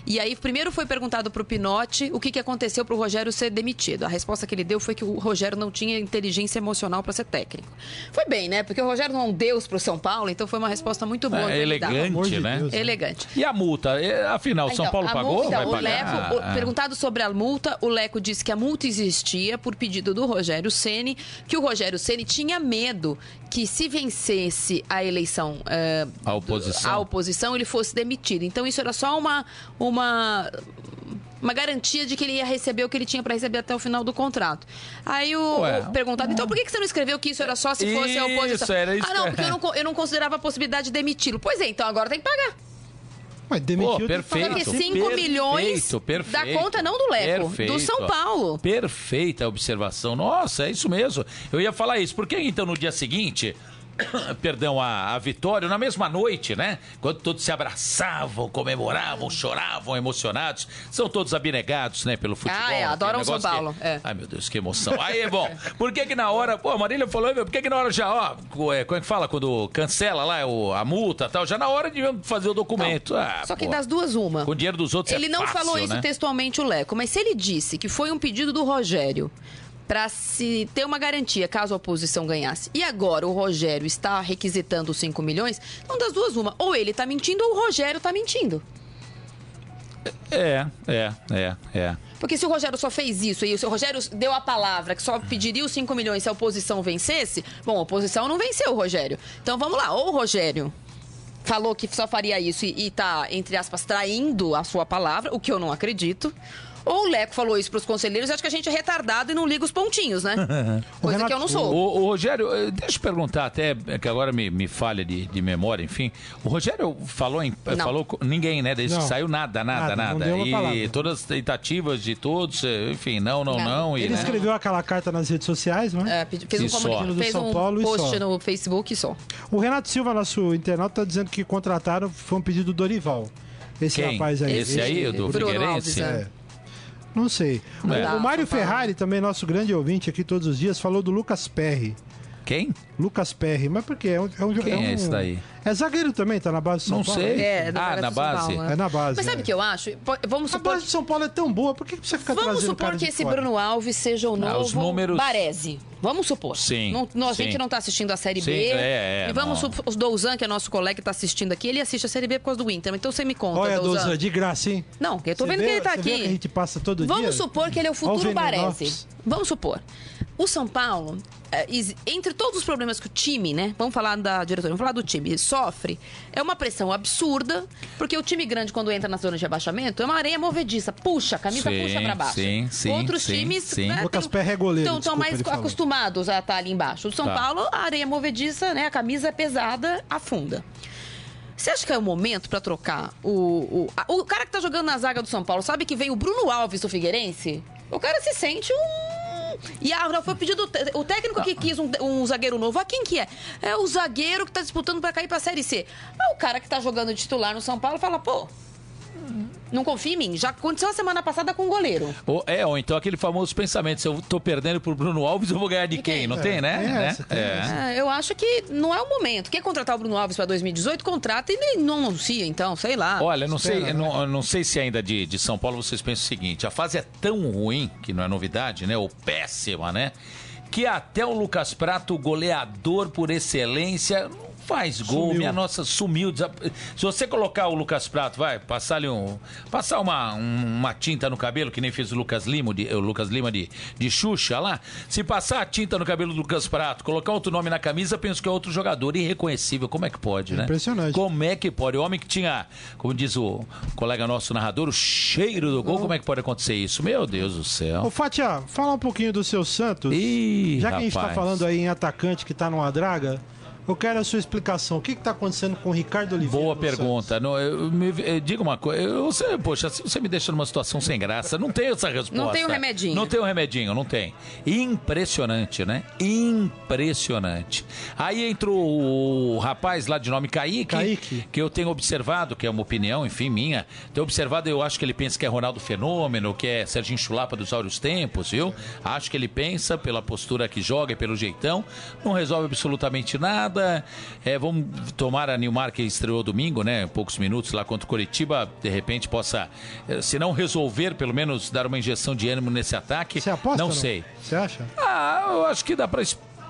E aí, primeiro foi perguntado pro Pinotti o que, que aconteceu pro Rogério ser demitido. A resposta que ele deu foi que o Rogério não tinha inteligência emocional para ser técnico. Foi bem, né? Porque o Rogério não é um deus pro São Paulo, então foi uma resposta muito boa. É, elegante, de né? Deus. Elegante. E a multa? É, Afinal, São Então, Paulo a pagou? multa- Vai o pagar? Leco, o- Ah. perguntado sobre a multa, o Leco disse que a multa existia por pedido do Rogério Ceni, que o Rogério Ceni tinha medo que se vencesse a eleição, eh, A oposição. a oposição, ele fosse demitido. Então isso era só uma uma uma garantia de que ele ia receber o que ele tinha para receber até o final do contrato. Aí o, Ué. o perguntado, então por que você não escreveu que isso era só se fosse a Isso, oposição? era isso ah, não, que- porque eu não, eu não considerava a possibilidade de demiti-lo. Pois é, então agora tem que pagar. Mas demitiu. Pô, perfeito. Porque 5 perfeito, milhões perfeito. da conta não do Leco, do Perfeito. São Paulo. Perfeita observação. Nossa, é isso mesmo. Eu ia falar isso. Por que então no dia seguinte, perdão, a, a vitória, na mesma noite, né? Quando todos se abraçavam, comemoravam, choravam, emocionados. São todos abnegados, né, pelo futebol. Ah, é, adoram São Paulo, que- é. Ai, meu Deus, que emoção. Aí, é bom, por que que na hora... Pô, a Marília falou, por que que na hora já, ó, é, como é que fala? Quando cancela lá o, a multa e tal, já na hora de fazer o documento. Ah, Só que pô. das duas, uma. Com o dinheiro dos outros Ele é não fácil, falou isso né? textualmente, o Leco, mas se ele disse que foi um pedido do Rogério para se ter uma garantia caso a oposição ganhasse, e agora o Rogério está requisitando os 5 milhões, então das duas, uma. Ou ele está mentindo ou o Rogério está mentindo. É, é, é, é. Porque se o Rogério só fez isso e se o Rogério deu a palavra que só pediria os 5 milhões se a oposição vencesse, bom, a oposição não venceu o Rogério. Então vamos lá, ou o Rogério falou que só faria isso e, e tá, entre aspas, traindo a sua palavra, o que eu não acredito. Ou o Leco falou isso pros conselheiros, acho que a gente é retardado e não liga os pontinhos, né? Coisa que eu não sou. O, o Rogério, eh, deixa eu perguntar até, eh, que agora me, me falha de, de memória, enfim. O Rogério falou em. eh, Não. Falou com ninguém, né? Desde que Não. saiu nada, nada, Nada, nada. e todas as tentativas de todos, eh, enfim, não, não, não. Não. e, Ele né? escreveu aquela carta nas redes sociais, não é? É, pedi- fez um comunicado, Do fez São um Paulo e post só. no Facebook e só. O Renato Silva, nosso internauta, tá dizendo que contrataram, foi um pedido do Dorival. Esse Quem? rapaz aí. Esse aí, o do Figueirense? Alves, É. Não sei. É. O, Mário. Ferrari, também nosso grande ouvinte aqui todos os dias, falou do Lucas Perry. Quem? Lucas Perry, mas por quê? É um, é um, Quem é um- esse daí? É zagueiro também, tá na base do São Não Paulo? sei. É, Ah, na do São base? Paulo, É na base. Mas sabe é. o que eu acho? Vamos A supor base do São Paulo é tão boa, por que você fica Vamos trazendo supor cara que de esse fora? Bruno Alves seja o novo Ah, os números- Baresi. Vamos supor. Sim, Não, não, a sim. gente não está assistindo a Série Sim, B. é, é, e vamos não. supor, o Douzan, que é nosso colega que está assistindo aqui, ele assiste a Série B por causa do Inter. Então você me conta, Olha, Douzan. Douzan, de graça, hein? Não, eu tô Você vendo vê- que ele tá vê aqui. que a gente passa todo Vamos dia? supor que ele é o futuro Baresi. Vamos supor. O São Paulo, é, entre todos os problemas que o time, né? Vamos falar da diretoria, vamos falar do time, sofre. É uma pressão absurda, porque o time grande, quando entra na zona de abaixamento, é uma areia movediça. Puxa, a camisa Sim, puxa pra baixo. sim, sim, Outros sim, times. sim. Né, Lucas tem- Perry é goleiro, Estão desculpa, mais acostumados a estar ali embaixo. O São Tá. Paulo, a areia movediça, né? A camisa é pesada, afunda. Você acha que é o momento pra trocar o, o. a- O cara que tá jogando na zaga do São Paulo sabe que vem o Bruno Alves do Figueirense? O cara se sente um. E ah, não foi pedido. O técnico que quis um, um zagueiro novo. Ah, quem que é? É o zagueiro que tá disputando pra cair pra Série C. Mas o cara que tá jogando titular no São Paulo fala, pô. Não confia em mim. Já aconteceu a semana passada com o goleiro. Ou, é, ou então aquele famoso pensamento: se eu tô perdendo pro Bruno Alves, eu vou ganhar de quem? Não tem, né? tem Né? essa, tem É. essa. É, eu acho que não é o momento. Quer contratar o Bruno Alves para 2018? Contrata e nem, não anuncia, então, sei lá. Olha, não sei, Espera, não, não sei se ainda de, de São Paulo vocês pensam o seguinte: a fase é tão ruim, que não é novidade, né? Ou péssima, né? Que até o Lucas Prato, goleador por excelência, faz gol, Sumiu. minha nossa, sumiu. Se você colocar o Lucas Prato, vai, passar ali um. Passar uma, um- uma tinta no cabelo, que nem fez o Lucas Lima, de, o Lucas Lima de, de Xuxa lá. Se passar a tinta no cabelo do Lucas Prato, colocar outro nome na camisa, penso que é outro jogador. Irreconhecível. Como é que pode, né? Impressionante. Como é que pode? O homem que tinha, como diz o colega nosso narrador, o cheiro do gol, como é que pode acontecer isso? Meu Deus do Ô, céu. Fatia, fala um pouquinho do seu Santos. Ih, Já que a gente tá rapaz. falando aí em atacante que tá numa draga, eu quero a sua explicação. O que que tá acontecendo com o Ricardo Oliveira? Boa pergunta. Não, eu, me, eh, diga uma coisa. Eu, você, poxa, você me deixa numa situação sem graça, não tem essa resposta. Não tem o remedinho. Não tem o remedinho, não tem. Impressionante, né? Impressionante. Aí entrou o rapaz lá de nome Kaique, Kaique. que eu tenho observado, que é uma opinião, enfim, minha. Tenho observado, eu acho que ele pensa que é Ronaldo Fenômeno, que é Serginho Chulapa dos áureos tempos, viu? Acho que ele pensa, pela postura que joga e pelo jeitão, não resolve absolutamente nada. É, vamos tomar a Nilmar, que estreou domingo, né? Poucos minutos lá contra o Curitiba, de repente possa, eh, se não resolver, pelo menos dar uma injeção de ânimo nesse ataque. Você aposta? Não ou sei. Você acha? Ah, eu acho que dá pra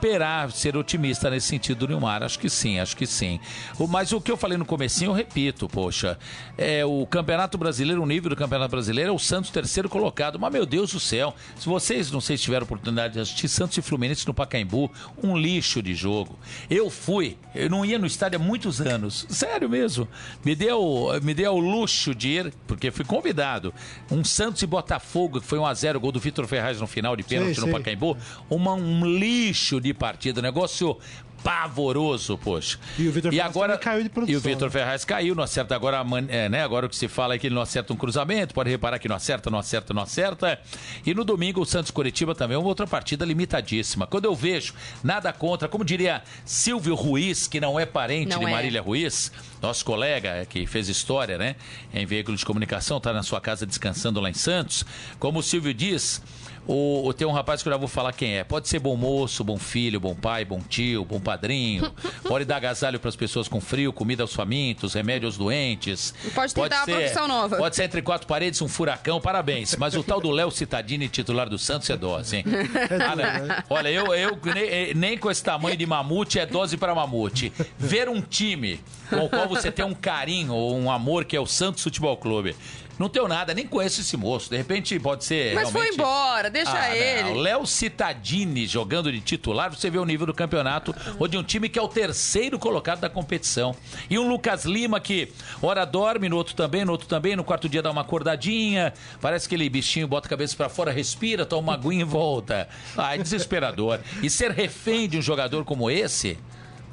esperar ser otimista nesse sentido do Nilmar. Acho que sim, acho que sim. Mas o que eu falei no comecinho, eu repito, poxa. É, o Campeonato Brasileiro, o nível do Campeonato Brasileiro é o Santos terceiro colocado. Mas, meu Deus do céu, se vocês, não sei se tiveram oportunidade de assistir Santos e Fluminense no Pacaembu, um lixo de jogo. Eu fui, eu não ia no estádio há muitos anos. Sério mesmo. Me deu, me deu o luxo de ir, porque fui convidado. Um Santos e Botafogo, que foi 1x0, gol do Vitor Ferraz no final de pênalti Sei, no sei. Pacaembu. Uma, um lixo de partida, negócio pavoroso, poxa. E o Vitor Ferraz agora caiu de produção, E o Vitor né? Ferraz caiu, não acerta agora, é, né? Agora o que se fala é que ele não acerta um cruzamento, pode reparar que não acerta, não acerta, não acerta. E no domingo o Santos Curitiba também é uma outra partida limitadíssima. Quando eu vejo nada contra, como diria Silvio Ruiz, que não é parente Não de é. Marília Ruiz, nosso colega é, que fez história, né? Em veículo de comunicação, está na sua casa descansando lá em Santos. Como o Silvio diz, o, o- tem um rapaz que eu já vou falar quem é. Pode ser bom moço, bom filho, bom pai, bom tio, bom padrinho. Pode dar agasalho para as pessoas com frio, comida aos famintos, remédio aos doentes. Pode tentar uma profissão nova. Pode ser entre quatro paredes um furacão, parabéns. Mas o tal do Léo Citadini, titular do Santos, é dose, hein? Ah, não. Olha, eu, eu nem, nem com esse tamanho de mamute é dose para mamute. Ver um time com o qual você tem um carinho ou um amor, que é o Santos Futebol Clube. Não tenho nada, nem conheço esse moço. De repente pode ser. Mas foi realmente- embora, deixa Ah, ele. Léo Citadini jogando de titular, você vê o nível do campeonato, ou de um time que é o terceiro colocado da competição. E um Lucas Lima que, ora dorme, no outro também, no outro também, no quarto dia dá uma acordadinha, parece aquele bichinho, bota a cabeça pra fora, respira, toma uma aguinha e volta. Ah, é desesperador. E ser refém de um jogador como esse.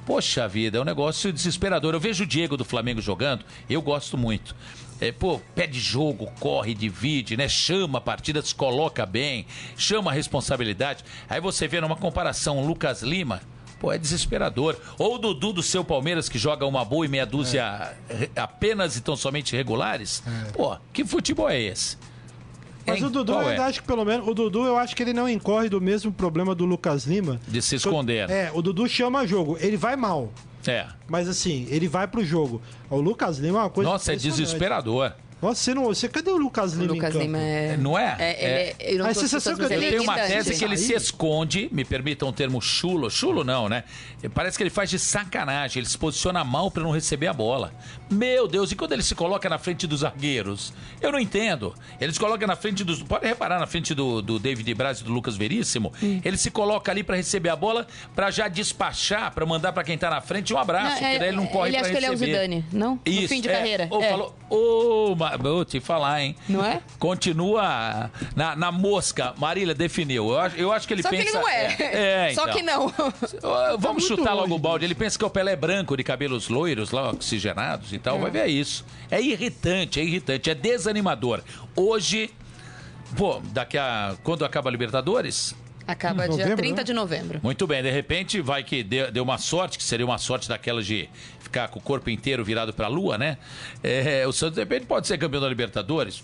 Poxa vida, é um negócio desesperador. Eu vejo o Diego do Flamengo jogando, eu gosto muito. É, pô, pede jogo, corre, divide, né? Chama a partida, se coloca bem, chama a responsabilidade. Aí você vê numa comparação Lucas Lima, pô, é desesperador. Ou o Dudu do seu Palmeiras, que joga uma boa e meia dúzia re- apenas e tão somente regulares. Pô, que futebol é esse? Mas Hein? o Dudu, Qual eu é? acho que pelo menos. O Dudu, eu acho que ele não incorre do mesmo problema do Lucas Lima. De se esconder. É, o Dudu chama jogo. Ele vai mal. É. Mas assim, ele vai pro jogo. O Lucas Lima é uma coisa. Nossa, é desesperador. Nossa, você não. Você, cadê o Lucas O Lima? em Lucas? Lima é. Não é? É, ele é- eu não A tô sensação escutando, que eu ele Eu é tenho uma tese que ele se esconde, me permitam o termo chulo. Chulo não, né? Parece que ele faz de sacanagem, ele se posiciona mal para não receber a bola. Meu Deus, e quando ele se coloca na frente dos zagueiros? Eu não entendo. Ele se coloca na frente dos. Pode reparar na frente do, do David Braz e do Lucas Veríssimo. Ele se coloca ali para receber a bola, para já despachar, para mandar para quem tá na frente um abraço, Não, porque daí ele não corre ele para acha que receber. ele é o Zidane, não? Isso, no fim de é. carreira. Ô, é. falou, ô, vou te falar, hein? Não é? Continua na, na mosca. Marília definiu. Eu acho, eu acho que ele Só que pensa. ele não é. É, Só então. que não. Vamos muito chutar logo o balde. Ele pensa que é o Pelé branco, de cabelos loiros, lá, oxigenados e tal. Vai ver isso. É irritante, é irritante, é desanimador. Hoje, pô, daqui a. Quando acaba a Libertadores? Acaba dia Novembro, 30 né? de novembro. Muito bem, de repente vai que deu, deu uma sorte, que seria uma sorte daquelas de ficar com o corpo inteiro virado pra lua, né? É, o Santos, de repente, pode ser campeão da Libertadores.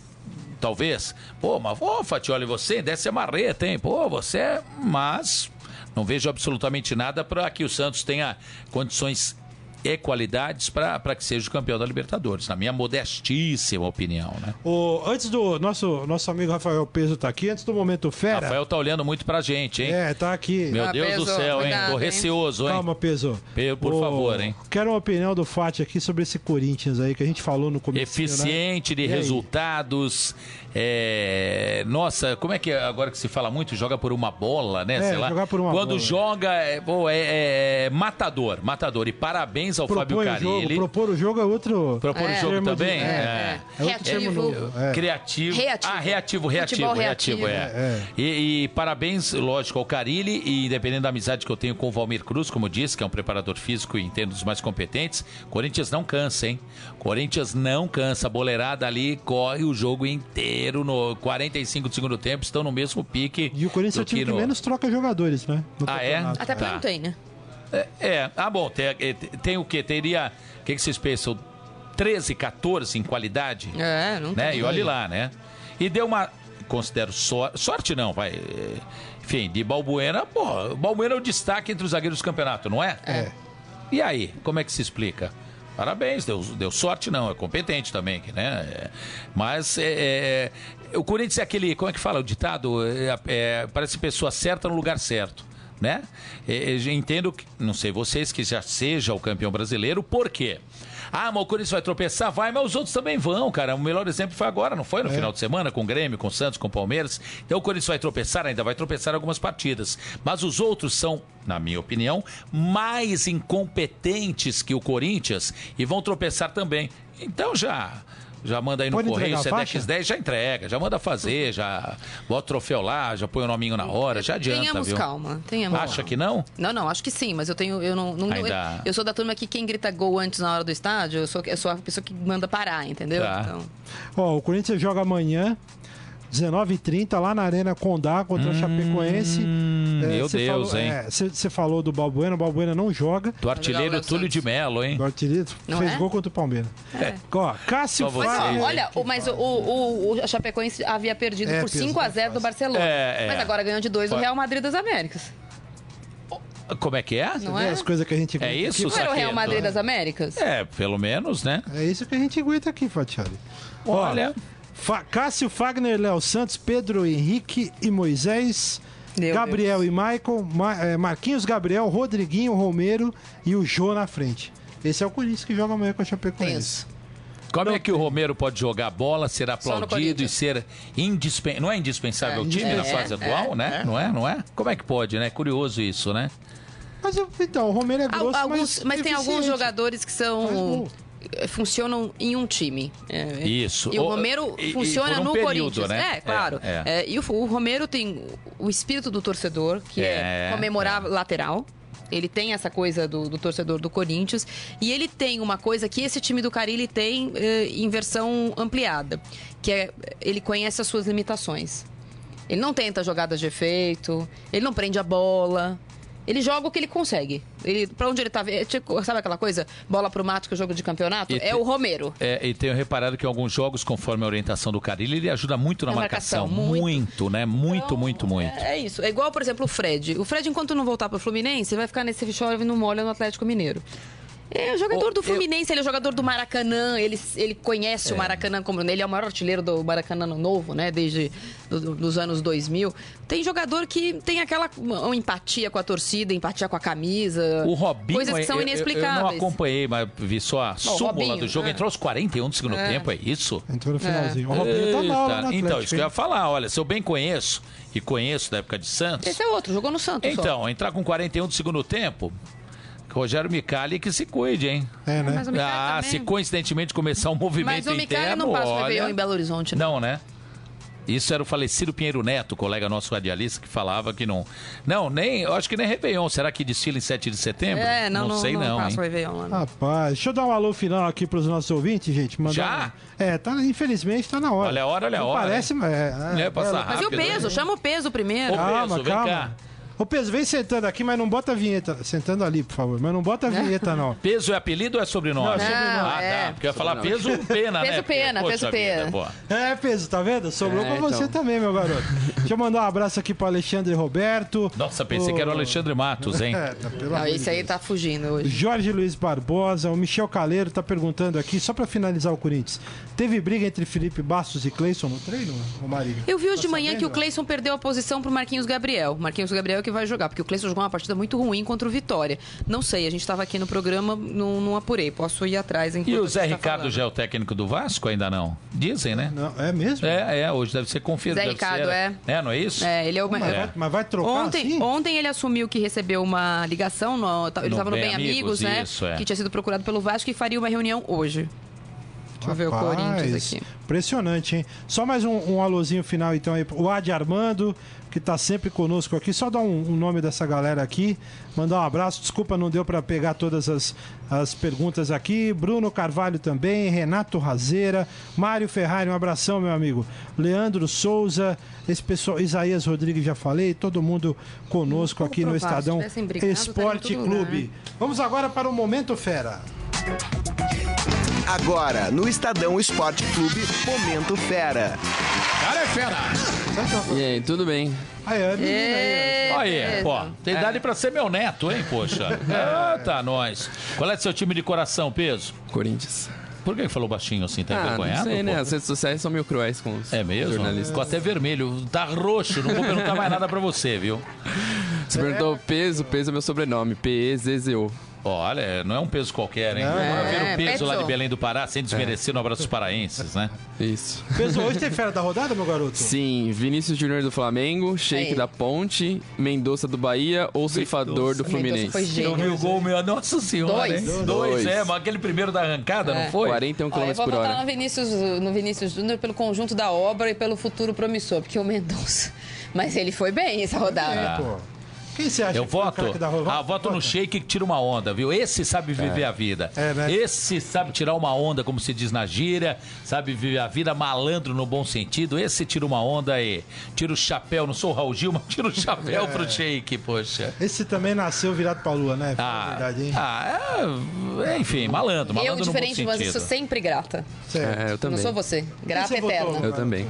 Talvez. Pô, mas, ô, Fatioli, você deve ser marreta, hein? Pô, você é. Mas não vejo absolutamente nada para que o Santos tenha condições e qualidades para que seja o campeão da Libertadores, na minha modestíssima opinião, né? O, antes do nosso, nosso amigo Rafael Peso tá aqui, antes do momento fera. Rafael tá olhando muito pra gente, hein? É, tá aqui. Meu Ah, Deus Peso, do céu, cuidado, hein? Tô hein? receoso, hein? Calma, Peso. Pe- por O- favor, hein? Quero uma opinião do Fati aqui sobre esse Corinthians aí que a gente falou no começo. Eficiente de E resultados. é, Nossa, como é que é agora que se fala muito? Joga por uma bola, né? É, Sei lá. jogar por uma Quando bola. joga, é, é- é matador, matador. E parabéns ao Fábio Propõe o jogo. Carilli. Propor o jogo é outro. Propor É. o jogo termo de- também? É, é outro termo Reativo. novo. É. Criativo. Reativo. Ah, reativo, reativo, reativo, reativo. é. É, E, e parabéns, lógico, ao Carilli, e independente da amizade que eu tenho com o Valmir Cruz, como disse, que é um preparador físico e entendo dos mais competentes, Corinthians não cansa, hein? Corinthians não cansa. A boleirada ali corre o jogo inteiro no 45 do segundo tempo, estão no mesmo pique. E o Corinthians é o time que no- menos troca jogadores, né? No Ah, é? Até porque Tá. não tem, né? É, é. ah, bom, tem, é, tem o quê? Teria, o que, que vocês pensam? 13, 14 em qualidade? É, não né? tem. E olhe lá, né? E deu uma. Considero sor- sorte, não, vai. é, Enfim, de Balbuena, pô, o Balbuena é o destaque entre os zagueiros do campeonato, não é? É. E aí, como é que se explica? Parabéns, deu, deu sorte, não, é competente também, que, né? É, mas é, é, o Corinthians é aquele, como é que fala o ditado? É, parece pessoa certa no lugar certo. Né? É, é, entendo, que, não sei vocês, que já seja o campeão brasileiro, por quê? Ah, mas o Corinthians vai tropeçar? Vai, mas os outros também vão, cara. O melhor exemplo foi agora, não foi? No final de semana, com o Grêmio, com o Santos, com o Palmeiras. Então o Corinthians vai tropeçar, ainda vai tropeçar algumas partidas. Mas os outros são, na minha opinião, mais incompetentes que o Corinthians e vão tropeçar também. Então já. Já manda aí no Pode correio? Sedex 10 já entrega, já manda fazer, já bota o troféu lá, já põe o nominho na hora, já adianta, Tenhamos viu? calma. Tenhamos Acha calma. que não? Não, não, acho que sim, mas eu tenho. Eu não, não- Ainda- eu, eu sou da turma que quem grita gol antes na hora do estádio, eu sou, eu sou a pessoa que manda parar, entendeu? Tá. Então, Ó, o Corinthians joga amanhã, 19h30, lá na Arena Condá contra o Chapecoense. Hum, meu Deus, falou, hein? Você falou do Balbuena, o Balbuena não joga. Do artilheiro Túlio de Melo, hein? O artilheiro Não fez é? gol contra o Palmeiras. É. Ó, Cássio. Mas, Fagner. olha, o, mas o, o, o Chapecoense havia perdido É, por pesou 5 a 0 do Barcelona. É, é. Mas agora ganhou de 2 do Foi. Real Madrid das Américas. Como é que é? Não é? as coisas que a gente É aguenta isso, Não era o Real? Madrid das Américas? É, pelo menos, né? aqui. É isso que a gente aguenta aqui, Fatiari. Olha. Fa- Cássio Fagner, Léo Santos, Pedro Henrique e Moisés. Meu Gabriel e Michael, Ma- eh, Marquinhos Gabriel, Rodriguinho, Romero e o Jô na frente. Esse é o Corinthians que joga amanhã com a Chapecoense. Como é que o Romero pode jogar bola, ser aplaudido e ser indispensável? Não é indispensável É, o time é, na fase é, atual, né? Não é? Não é? Como é que pode, né? Curioso isso, né? Mas então, o Romero é grosso, alguns, mas, tem alguns jogadores que são funcionam em um time. É, Isso. E o O- Romero e- e funciona por um no período, Corinthians. né? É, claro. É, é. É, e o, o Romero tem o espírito do torcedor, que é, É, comemorar lateral. Ele tem essa coisa do, do torcedor do Corinthians. E ele tem uma coisa que esse time do Carilli tem eh, em versão ampliada. Que é, ele conhece as suas limitações. Ele não tenta jogadas de efeito, ele não prende a bola. Ele joga o que ele consegue. Ele, pra onde ele tá. tipo, sabe aquela coisa? Bola pro mato que é jogo de campeonato? E é te- o Romero. É, e tenho reparado que em alguns jogos, conforme a orientação do Carilli, ele ajuda muito na Na marcação. marcação, muito. Muito, né? Muito, Então, muito, muito. É, é isso. É igual, por exemplo, o Fred. O Fred, enquanto não voltar pro Fluminense, vai ficar nesse chove no molho no Atlético Mineiro. É o jogador Oh, do eu- Fluminense, ele é jogador do Maracanã, ele, ele conhece o Maracanã como ele é o maior artilheiro do Maracanã novo, né, desde do, do- dos anos 2000. Tem jogador que tem aquela uma empatia com a torcida, empatia com a camisa. O Robinho, coisas que são eu- eu- inexplicáveis. Eu, não acompanhei, mas vi só a súmula Robinho, do jogo. é. Entrou aos 41 do segundo É. tempo, é isso? Entrou no finalzinho. O Robinho tá mal Atlético. Então, isso que eu ia falar. Olha, se eu bem conheço, e conheço da época de Santos, Esse é outro, jogou no Santos. só. então, entrar com 41 do segundo tempo, Rogério Micali que se cuide, hein? É, né? O Ah, também. se coincidentemente começar um movimento Mas o Micali interno, não passa o olha... Réveillon em Belo Horizonte, né? Não, né? Isso era o falecido Pinheiro Neto, colega nosso radialista, que falava que não. Não, nem. Eu acho que nem Réveillon. Será que desfila em 7 de setembro? É, não, não, sei não. passa hein? o Réveillon lá. não. Rapaz, deixa eu dar um alô final aqui pros nossos ouvintes, gente. Mandar Já? um- É, tá, infelizmente tá na hora. Olha a hora, olha a Não hora, Parece, é, É, passa Mas e o rápido, peso? né? Chama o peso primeiro. Calma, peso, vem calma. cá. Ô, Peso, vem sentando aqui, mas não bota a vinheta. Sentando ali, por favor. Mas não bota a vinheta, não. Peso é apelido ou é sobrenome? Não, é sobrenome. Ah, é. tá. Porque eu ia falar peso pena, né? Peso pena, Poxa peso pena. pô. É, Peso, tá vendo? Sobrou É, pra você então. também, meu garoto. Deixa eu mandar um abraço aqui pro Alexandre Roberto. Nossa, pensei O- que era o Alexandre Matos, hein? É, tá, pelo Não, amor de esse aí tá fugindo hoje. Jorge Luiz Barbosa, o Michel Caleiro tá perguntando aqui, só pra finalizar o Corinthians. Teve briga entre Felipe Bastos e Cleison no treino, ô Marília? Eu vi hoje Tá de manhã sabendo? que o Cleison perdeu a posição pro Marquinhos Gabriel. Marquinhos Gabriel que vai jogar, porque o Cleison jogou uma partida muito ruim contra o Vitória. Não sei, a gente tava aqui no programa, não, não apurei. Posso ir atrás enquanto E o Zé tá Ricardo falando. já é o técnico do Vasco? Ainda não. Dizem, né? Não, é mesmo? É, é, hoje deve ser confirmado. Zé Ricardo, ser- é. É, não é isso? É, ele é o. Mas, é- vai, mas vai trocar Ontem, assim? ontem ele assumiu que recebeu uma ligação, no, ele No estava no Bem Bem Amigos, Amigos, né? isso, é. Que tinha sido procurado pelo Vasco e faria uma reunião hoje. Deixa eu ver o Corinthians aqui. Impressionante, hein? Só mais um, um alôzinho final, então, aí. O Adi Armando, que tá sempre conosco aqui. Só dar um, um nome dessa galera aqui. Mandar um abraço. Desculpa, não deu para pegar todas as, as perguntas aqui. Bruno Carvalho também. Renato Razeira. Mário Ferrari, um abração, meu amigo. Leandro Souza. Esse pessoal, Isaías Rodrigues, já falei. Todo mundo conosco aqui no Estadão brigado, Esporte estaria em todo Clube. lugar. Vamos agora para o Momento Fera. Agora, no Estadão Esporte Clube, Momento Fera. Cara é fera. E aí, tudo bem? Aí, é, menina aí, ó. Aí, pô, tem idade pra ser meu neto, hein, poxa. Ah, tá, nós. Qual é seu time de coração, peso? Corinthians. Por que falou baixinho assim? Tá ah, envergonhado? não sei, né? pô? As redes sociais são meio cruéis com os É mesmo? jornalistas. Ficou até vermelho. Tá roxo. Não vou perguntar mais nada pra você, viu? Você perguntou peso, peso é meu sobrenome. P-E-Z-Z-O. Olha, não é um peso qualquer, hein? Não, é. ver o peso lá de. Belém do Pará, sem desmerecer no abraço dos paraenses, né? Isso. Peso, hoje tem fera da rodada, meu garoto? Sim, Vinícius Júnior do Flamengo, Sheik da Ponte, Mendonça do Bahia ou Ceifador do Fluminense. foi Eu gênio. vi o gol, meu. Nossa senhora, Dois. hein? Dois. Dois, é, mas aquele primeiro da arrancada, não É. foi? 41 Ó, km eu vou por votar hora. no Vinícius, no Vinícius Júnior pelo conjunto da obra e pelo futuro promissor, porque o Mendonça. Mas ele foi bem essa rodada. Pô. Quem você acha Eu que voto. cara que dá? Ah, voto no Sheik que tira uma onda, viu? Esse sabe viver a vida. É, né? Esse sabe tirar uma onda, como se diz na gíria, sabe viver a vida malandro no bom sentido. Esse tira uma onda e tira o chapéu. Não sou o Raul Gil, mas tira o chapéu pro Sheik, poxa. Esse também nasceu virado pra lua, né? Ah, verdade, hein? ah é, enfim, malandro, malandro Eu, no bom diferente de você, sentido. sou sempre grata. Certo. É, eu Não também. sou você. Grata votou, eterna. Eu também.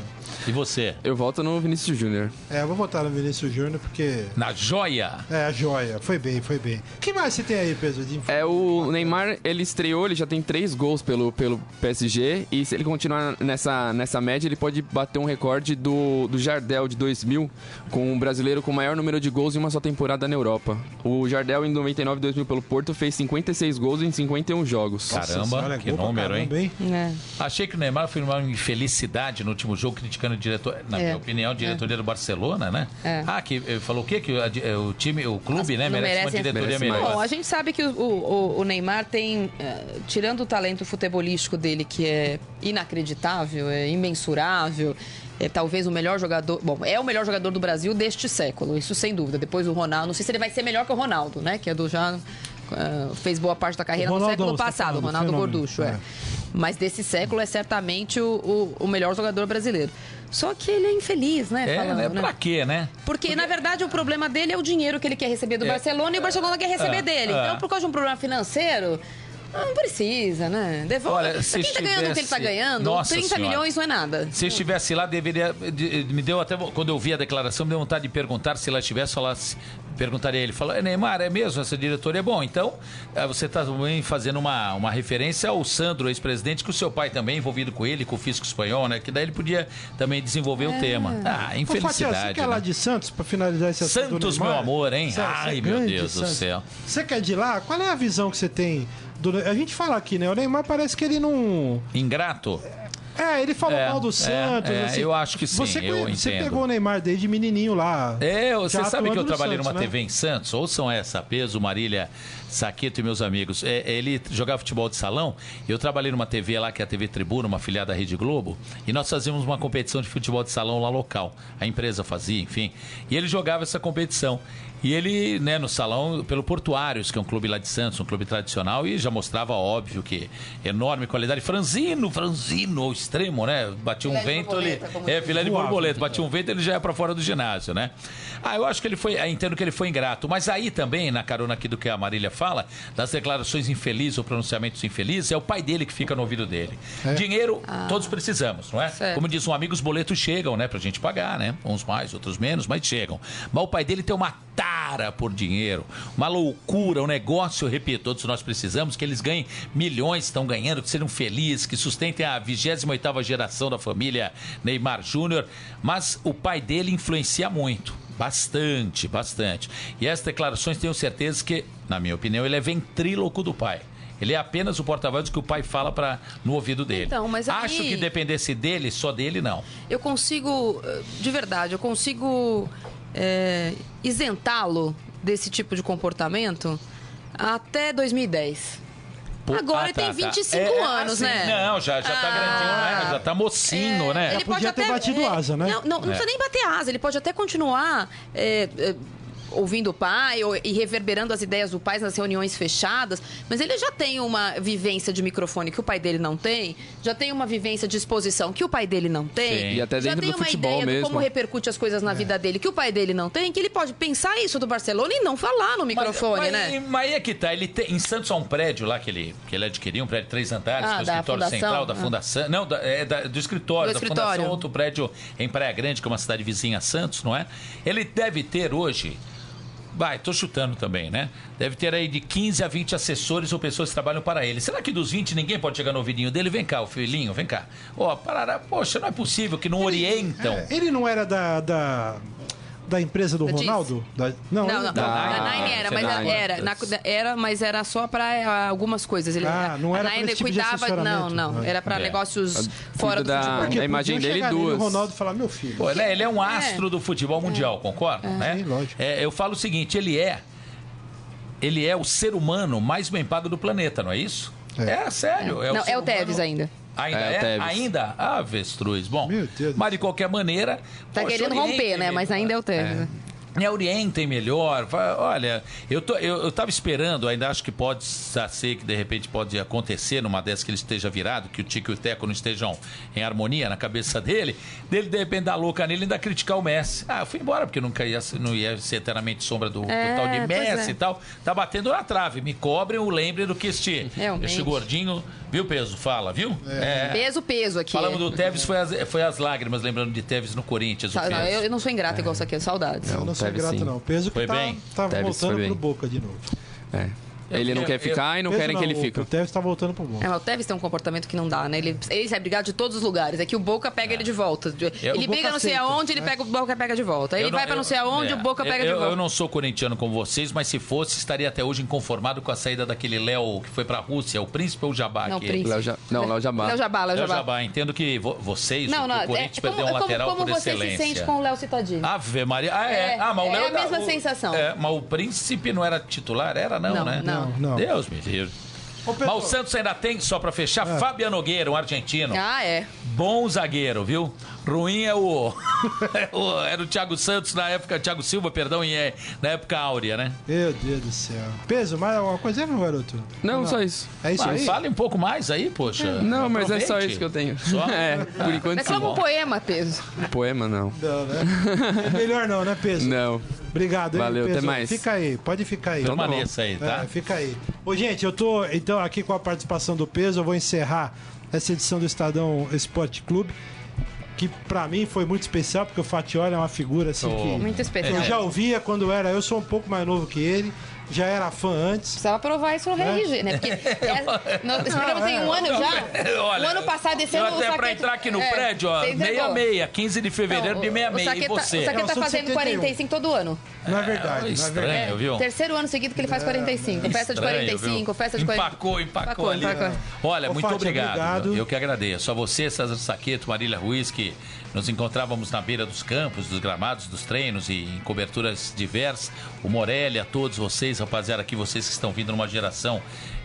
E você? Eu volto no Vinícius Júnior. É, eu vou votar no Vinícius Júnior porque. Na joia? É, a joia. Foi bem, foi bem. que mais você tem aí, Peso? De... É, o Neymar, ele estreou, ele já tem três gols pelo, pelo PSG. E se ele continuar nessa, nessa média, ele pode bater um recorde do, do Jardel de 2000, com o brasileiro com o maior número de gols em uma só temporada na Europa. O Jardel, em 99 e 2000 pelo Porto, fez 56 gols em 51 jogos. Cara. Caramba, Senhora, que gol pra número, hein? caramba, É. Achei que o Neymar foi uma infelicidade no último jogo, criticando o diretor, na É. minha opinião, a diretoria do Barcelona, né? É. Ah, que eh, falou o quê? Que o, eh, o time, o clube, né, não merece, uma merece- diretoria Merece melhor. Bom, a gente sabe que o, o- o Neymar tem, eh, tirando o talento futebolístico dele, que é inacreditável, é imensurável, é talvez o melhor jogador. Bom, é o melhor jogador do Brasil deste século, isso sem dúvida. Depois o Ronaldo, não sei se ele vai ser melhor que o Ronaldo, né? Que é do já. eh, fez boa parte da carreira O no século tá passado, o falando, Ronaldo fenômeno. Gorducho, é. É. Mas desse século é certamente o, o- o melhor jogador brasileiro. Só que ele é infeliz, né? É, falando, né? né? Pra quê, né? Porque, na verdade, o problema dele é o dinheiro que ele quer receber do É. Barcelona e o Barcelona quer receber É, dele. é. Então, por causa de um problema financeiro, não precisa, né? Devolve. Olha, se quem tá ganhando o que ele tá estivesse- ganhando, Nossa 30 Senhora. milhões não é nada. Se estivesse lá, deveria. de- Me deu até. Quando eu vi a declaração, me deu vontade de perguntar se lá estivesse, falasse, perguntaria a ele. Falou, é, Neymar, é mesmo essa diretoria? Bom, então, eh, você está também fazendo uma, uma referência ao Sandro, ex-presidente, que o seu pai também é envolvido com ele, com o fisco espanhol, né? Que daí ele podia também desenvolver o tema. Ah, Ô, Fatias, você infelicidade. quer é lá né? de Santos, pra finalizar esse assunto do Santos, Neymar? meu amor, hein? Você- você Ai, é meu grande Deus do Santos. céu. Você quer de lá? Qual é a visão que você tem? A gente fala aqui, né? O Neymar parece que ele não... Ingrato? É, ele falou É, mal do é, Santos. é, assim. eu acho que sim, Você, eu você entendo. pegou o Neymar desde menininho lá. É, você sabe que eu trabalhei Santos, numa né? TV em Santos, ouçam essa, Peso, Marília, Saqueto e meus amigos. É, ele jogava futebol de salão, eu trabalhei numa TV lá, que é a TV Tribuna, uma filiada da Rede Globo, e nós fazíamos uma competição de futebol de salão lá local. A empresa fazia, enfim. E ele jogava essa competição. E ele, né, no salão, pelo Portuários, que é um clube lá de Santos, um clube tradicional, e já mostrava, óbvio, que enorme qualidade. Franzino, franzino ao extremo, né? Batia um Filé vento, ele. É, filé de borboleta, batia um vento, ele já ia pra fora do ginásio, né? Ah, eu acho que ele foi. ah, Entendo que ele foi ingrato. Mas aí também, na carona aqui do que a Marília fala, das declarações infelizes ou pronunciamentos infelizes, é o pai dele que fica no ouvido dele. Dinheiro, todos precisamos, não é? Certo. Como diz um amigo, os boletos chegam, né, pra gente pagar, né? Uns mais, outros menos, mas chegam. Mas o pai dele tem uma tara por dinheiro, uma loucura, um negócio, eu repito, todos nós precisamos que eles ganhem milhões, estão ganhando, que sejam felizes, que sustentem a 28ª geração da família Neymar Júnior, mas o pai dele influencia muito. Bastante, bastante. E essas declarações tenho certeza que, na minha opinião, ele é ventríloco do pai. Ele é apenas o porta-voz do que o pai fala pra, no ouvido dele. Então, mas aí- Acho que dependesse dele, só dele, não. Eu consigo, eh, de verdade, eu consigo é, isentá-lo desse tipo de comportamento até 2010. Pô, Agora ah, ele tá, tem tá. 25 É, anos, assim, né? Não, já, já tá Ah. grandinho, né? Já tá mocinho, né? Ele podia ter batido asa, né? Não, não, não precisa nem bater asa, ele pode até continuar. É, é, ouvindo o pai ou, e reverberando as ideias do pai nas reuniões fechadas, mas ele já tem uma vivência de microfone que o pai dele não tem, já tem uma vivência de exposição que o pai dele não tem, Sim. E até já tem do uma futebol ideia de mesmo. como repercute as coisas na vida dele que o pai dele não tem, que ele pode pensar isso do Barcelona e não falar no microfone, mas, né? Mas aí é que tá. Ele tem, em Santos há um prédio lá que ele, que ele adquiriu, um prédio de três andares, Ah, que é o da escritório fundação? central da Ah. fundação. Não, da- é da- do escritório, Do da escritório. fundação, outro prédio em Praia Grande, que é uma cidade vizinha a Santos, não é? Ele deve ter hoje. Vai, tô chutando também, né? Deve ter aí de 15 a 20 assessores ou pessoas que trabalham para ele. Será que dos 20 ninguém pode chegar no ouvidinho dele? Vem cá, o filhinho, vem cá. Ó, parará, poxa, não é possível que não orientam. É, ele não era da, da, da empresa do Da? Ronaldo? Da- não, Não, ele- não. Da Da Nine. Nine era, mas Ah, era, era, na- era, mas era só para algumas coisas. Ele, Ah, não era a pra Nine esse tipo de cuidava, não, não, Ah. era para É. negócios Cuida fora do da- futebol. Porque a imagem dele duas. O Ronaldo falar, meu filho. Pô, né? Ele é um É. astro do futebol mundial, concorda? né? Sim, lógico. É, eu falo o seguinte, ele é ele é o ser humano mais bem pago do planeta, não é isso? É. É, sério. É, Não, ser é o humano- Tevez ainda. Ainda É, é? o Tevez. Ainda? Ah, avestruz. Bom, Meu Deus do mas de qualquer maneira... Tá poxa, querendo romper, né? Mas ainda é o Tevez. né? Me orientem melhor. Olha, eu, tô, eu, eu tava esperando, ainda acho que pode ser que de repente pode acontecer numa dessas que ele esteja virado, que o Tico e o Teco não estejam em harmonia na cabeça dele, dele de repente dar louca nele e ainda criticar o Messi. Ah, eu fui embora porque nunca ia, ser- não ia ser eternamente sombra do, do É, tal de Messi é. e tal. Tá batendo na trave. Me cobrem ou lembrem do que este, Realmente. este gordinho, viu, peso? Fala, viu? É. Peso, peso aqui. Falamos do Tevez, foi as, foi as lágrimas, lembrando de Tevez no Corinthians. o Tá, não, peso. eu, eu não sou ingrata igual isso aqui, saudades. Eu não sou Tevez, grato, sim. não. Peso que Foi tá, bem? tá Tevez voltando foi bem. pro Boca de novo. É. Ele não eu- quer eu- ficar e não querem que ele o- fique. O Tevez tá voltando pro Boca. É, mas o Tevez tem um comportamento que não dá, né? Ele, ele sai brigar de todos os lugares. É que o Boca pega ele de volta. Ele briga não sei aonde, ele né? pega o Boca pega de volta. Ele vai pra não sei aonde, é, o Boca pega de volta. Eu não sou corintiano como vocês, mas se fosse, estaria até hoje inconformado com a saída daquele Léo que foi pra Rússia, o príncipe ou o Jabá? Não, príncipe. Léo Ja- Não, Léo Jabá. Léo Jabá, Léo Léo Jabá. Jabá. Entendo que vo- vocês, Não, o, não, o é, Corinthians é como, perdeu um é como- lateral como por você excelência. se sente com o Léo Citadini. Ave Maria. Ah, é. É, ah, mas o é Léo a da- mesma o- sensação. É, mas o príncipe não era titular? Era, não, Não, né? não. Não. Deus me livre. Mas o Santos ainda tem, só pra fechar, Fabiano Nogueira, um argentino. Ah, é. Bom zagueiro, viu? Ruim é o. é o- Era o Thiago Santos na época, Thiago Silva, perdão, e é, na época áurea, né? Meu Deus do céu. Peso, mais alguma coisa, meu garoto? Não, só isso. É isso Ah, aí? Fale um pouco mais aí, poxa. Não, mas é só Aproveite. isso que eu tenho. Só? É, por enquanto Mas sim. como um poema, peso. Poema, não. Não, né? É melhor não, né, Peso? Não. Obrigado, hein, Valeu, Peso? até mais. Fica aí, pode ficar aí. Permaneça aí, tá? É, fica aí. Ô, gente, eu tô então aqui com a participação do Peso. Eu vou encerrar essa edição do Estadão Esporte Clube, que pra mim foi muito especial, porque o Fatioli é uma figura assim Oh. que Muito especial. eu já ouvia quando era. Eu sou um pouco mais novo que ele, já era fã antes. Precisava provar isso no RG, né? Porque é, no, esse programa tem um ano já. Olha, o ano passado, esse eu ano o até pra Saqueta- entrar aqui no é, prédio, ó, você entregou. 66, 15 de fevereiro Então, de o- 66. O Saqueta, e você? o Saqueta tá fazendo 71. 45 todo ano. Não é verdade, não é estranho, verdade. viu? Terceiro ano seguido que ele faz 45. Festa de Estranho, 45, viu? festa de 45. Empacou, empacou, Empacou, ali. empacou. Olha, Ô, muito Fátima, obrigado. obrigado. Eu que agradeço. A você, César Saqueto, Marília Ruiz, que nos encontrávamos na beira dos campos, dos gramados, dos treinos e em coberturas diversas. O Morelli, a todos vocês, rapaziada, aqui vocês que estão vindo numa geração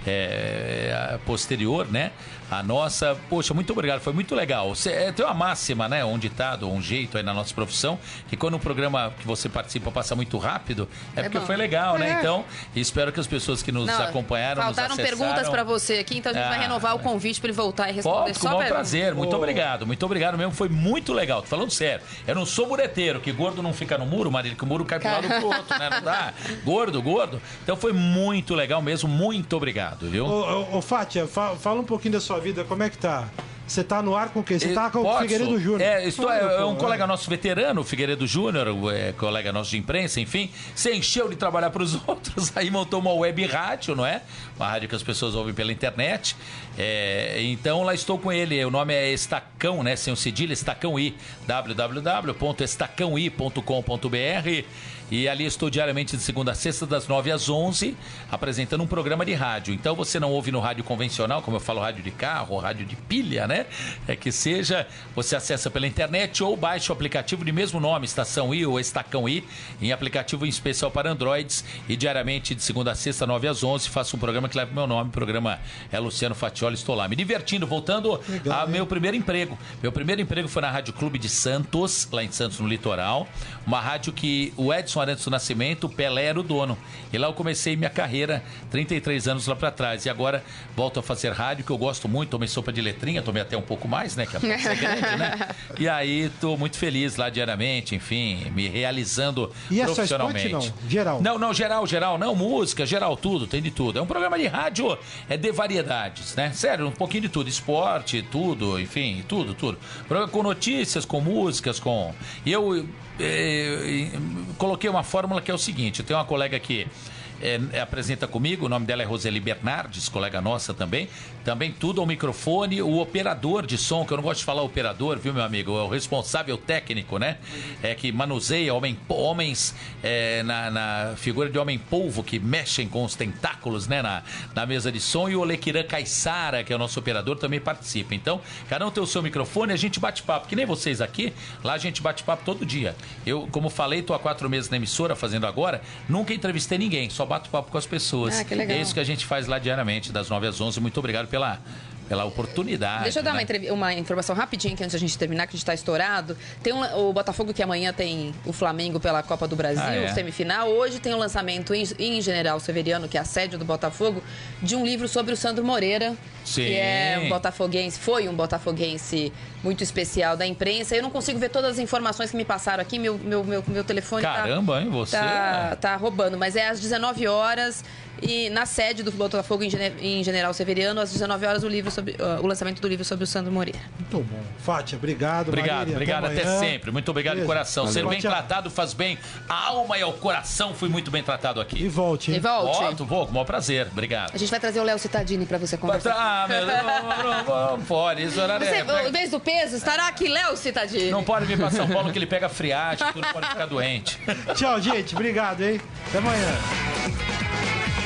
é, posterior, né? A nossa, poxa, muito obrigado, foi muito legal. Cê, é, tem uma máxima, né? Um ditado, um jeito aí na nossa profissão, que quando um programa que você participa passa muito rápido, é, é porque bom. foi legal, né? Então, espero que as pessoas que nos Não, acompanharam. Faltaram nos perguntas para você aqui, então a gente ah, vai renovar o convite para ele voltar e responder pode, só com o prazer, muito oh. obrigado, muito obrigado mesmo, foi muito legal. Tô falando sério. Eu não sou mureteiro, que gordo não fica no muro, Marília, que o muro cai pro lado pro outro, né? Não dá. Gordo, gordo. Então foi muito legal mesmo, muito obrigado, viu? Ô, ô, ô Fátia, fala um pouquinho da sua vida, como é que tá? Você está no ar com quem? Você está com o Figueiredo Júnior. É, estou, é, é um colega nosso veterano, Figueiredo Júnior, é, colega nosso de imprensa, enfim. Você encheu de trabalhar para os outros, aí montou uma web rádio, não é? Uma rádio que as pessoas ouvem pela internet. É, então lá estou com ele. O nome é Estacão, né? Sem o cedilha, Estacão I. www.estacãoi.com.br e ali estou diariamente de segunda a sexta, das 9 às 11, apresentando um programa de rádio. Então você não ouve no rádio convencional, como eu falo, rádio de carro, rádio de pilha, né? É que seja, você acessa pela internet ou baixa o aplicativo de mesmo nome, Estação I ou Estacão I, em aplicativo em especial para Androids. E diariamente, de segunda a sexta, 9 às 11, faço um programa que leva meu nome. O programa é Luciano Fatioli, estou lá. Me divertindo, voltando Legal, ao meu primeiro emprego. Meu primeiro emprego foi na Rádio Clube de Santos, lá em Santos, no litoral. Uma rádio que o Edson Edson Arantes do Nascimento, o Pelé era o dono. E lá eu comecei minha carreira, 33 anos lá para trás. E agora volto a fazer rádio, que eu gosto muito. Tomei sopa de letrinha, tomei até um pouco mais, né? Que é, grande, né? E aí tô muito feliz lá diariamente, enfim, me realizando e profissionalmente. E é só não? Geral? Não, não, geral, geral. Não, música, geral, tudo, tem de tudo. É um programa de rádio, é de variedades, né? Sério, um pouquinho de tudo. Esporte, tudo, enfim, tudo, tudo. Programa com notícias, com músicas, com... E eu é, coloquei uma fórmula que é o seguinte: tenho uma colega que é, apresenta comigo, o nome dela é Roseli Bernardes, colega nossa também. Também tudo ao microfone, o operador de som, que eu não gosto de falar operador, viu, meu amigo? É o responsável técnico, né? É que manuseia homem, homens é, na, na, figura de homem polvo que mexem com os tentáculos, né? Na, na mesa de som. E o Lequiran Caissara, que é o nosso operador, também participa. Então, cada um tem o seu microfone a gente bate papo, que nem vocês aqui. Lá a gente bate papo todo dia. Eu, como falei, tô há quatro meses na emissora fazendo agora, nunca entrevistei ninguém, só bato papo com as pessoas. Ah, que legal. É isso que a gente faz lá diariamente, das 9 às 11. Muito obrigado pela, pela oportunidade. Deixa eu dar né? uma, uma, informação rapidinho que antes da gente terminar, que a gente está estourado. Tem um, o Botafogo que amanhã tem o Flamengo pela Copa do Brasil, ah, é? semifinal. Hoje tem o lançamento em, em, General Severiano, que é a sede do Botafogo, de um livro sobre o Sandro Moreira, Sim. que é um botafoguense, foi um botafoguense muito especial da imprensa. Eu não consigo ver todas as informações que me passaram aqui, meu, meu, meu, meu telefone tá Caramba, tá, hein, você? Tá, tá roubando, mas é às 19 horas e na sede do Botafogo em General Severiano, às 19 horas, o, livro sobre, uh, o lançamento do livro sobre o Sandro Moreira. Muito bom. Fátia, obrigado. Obrigado, Marília, obrigado. Até, até sempre. Muito obrigado Beleza. de coração. Ser bem tratado faz bem à alma e ao coração. Fui muito bem tratado aqui. E volte. Hein? E volte. Volto, vou, com o maior prazer. Obrigado. A gente vai trazer o Léo Citadini para você conversar. Ah, meu, não, não, não, pode. Isso era você, é, Em vez do peso, estará aqui Léo Citadini. Não pode vir para São Paulo que ele pega friagem, tudo pode ficar doente. Tchau, gente. Obrigado, hein? Até amanhã.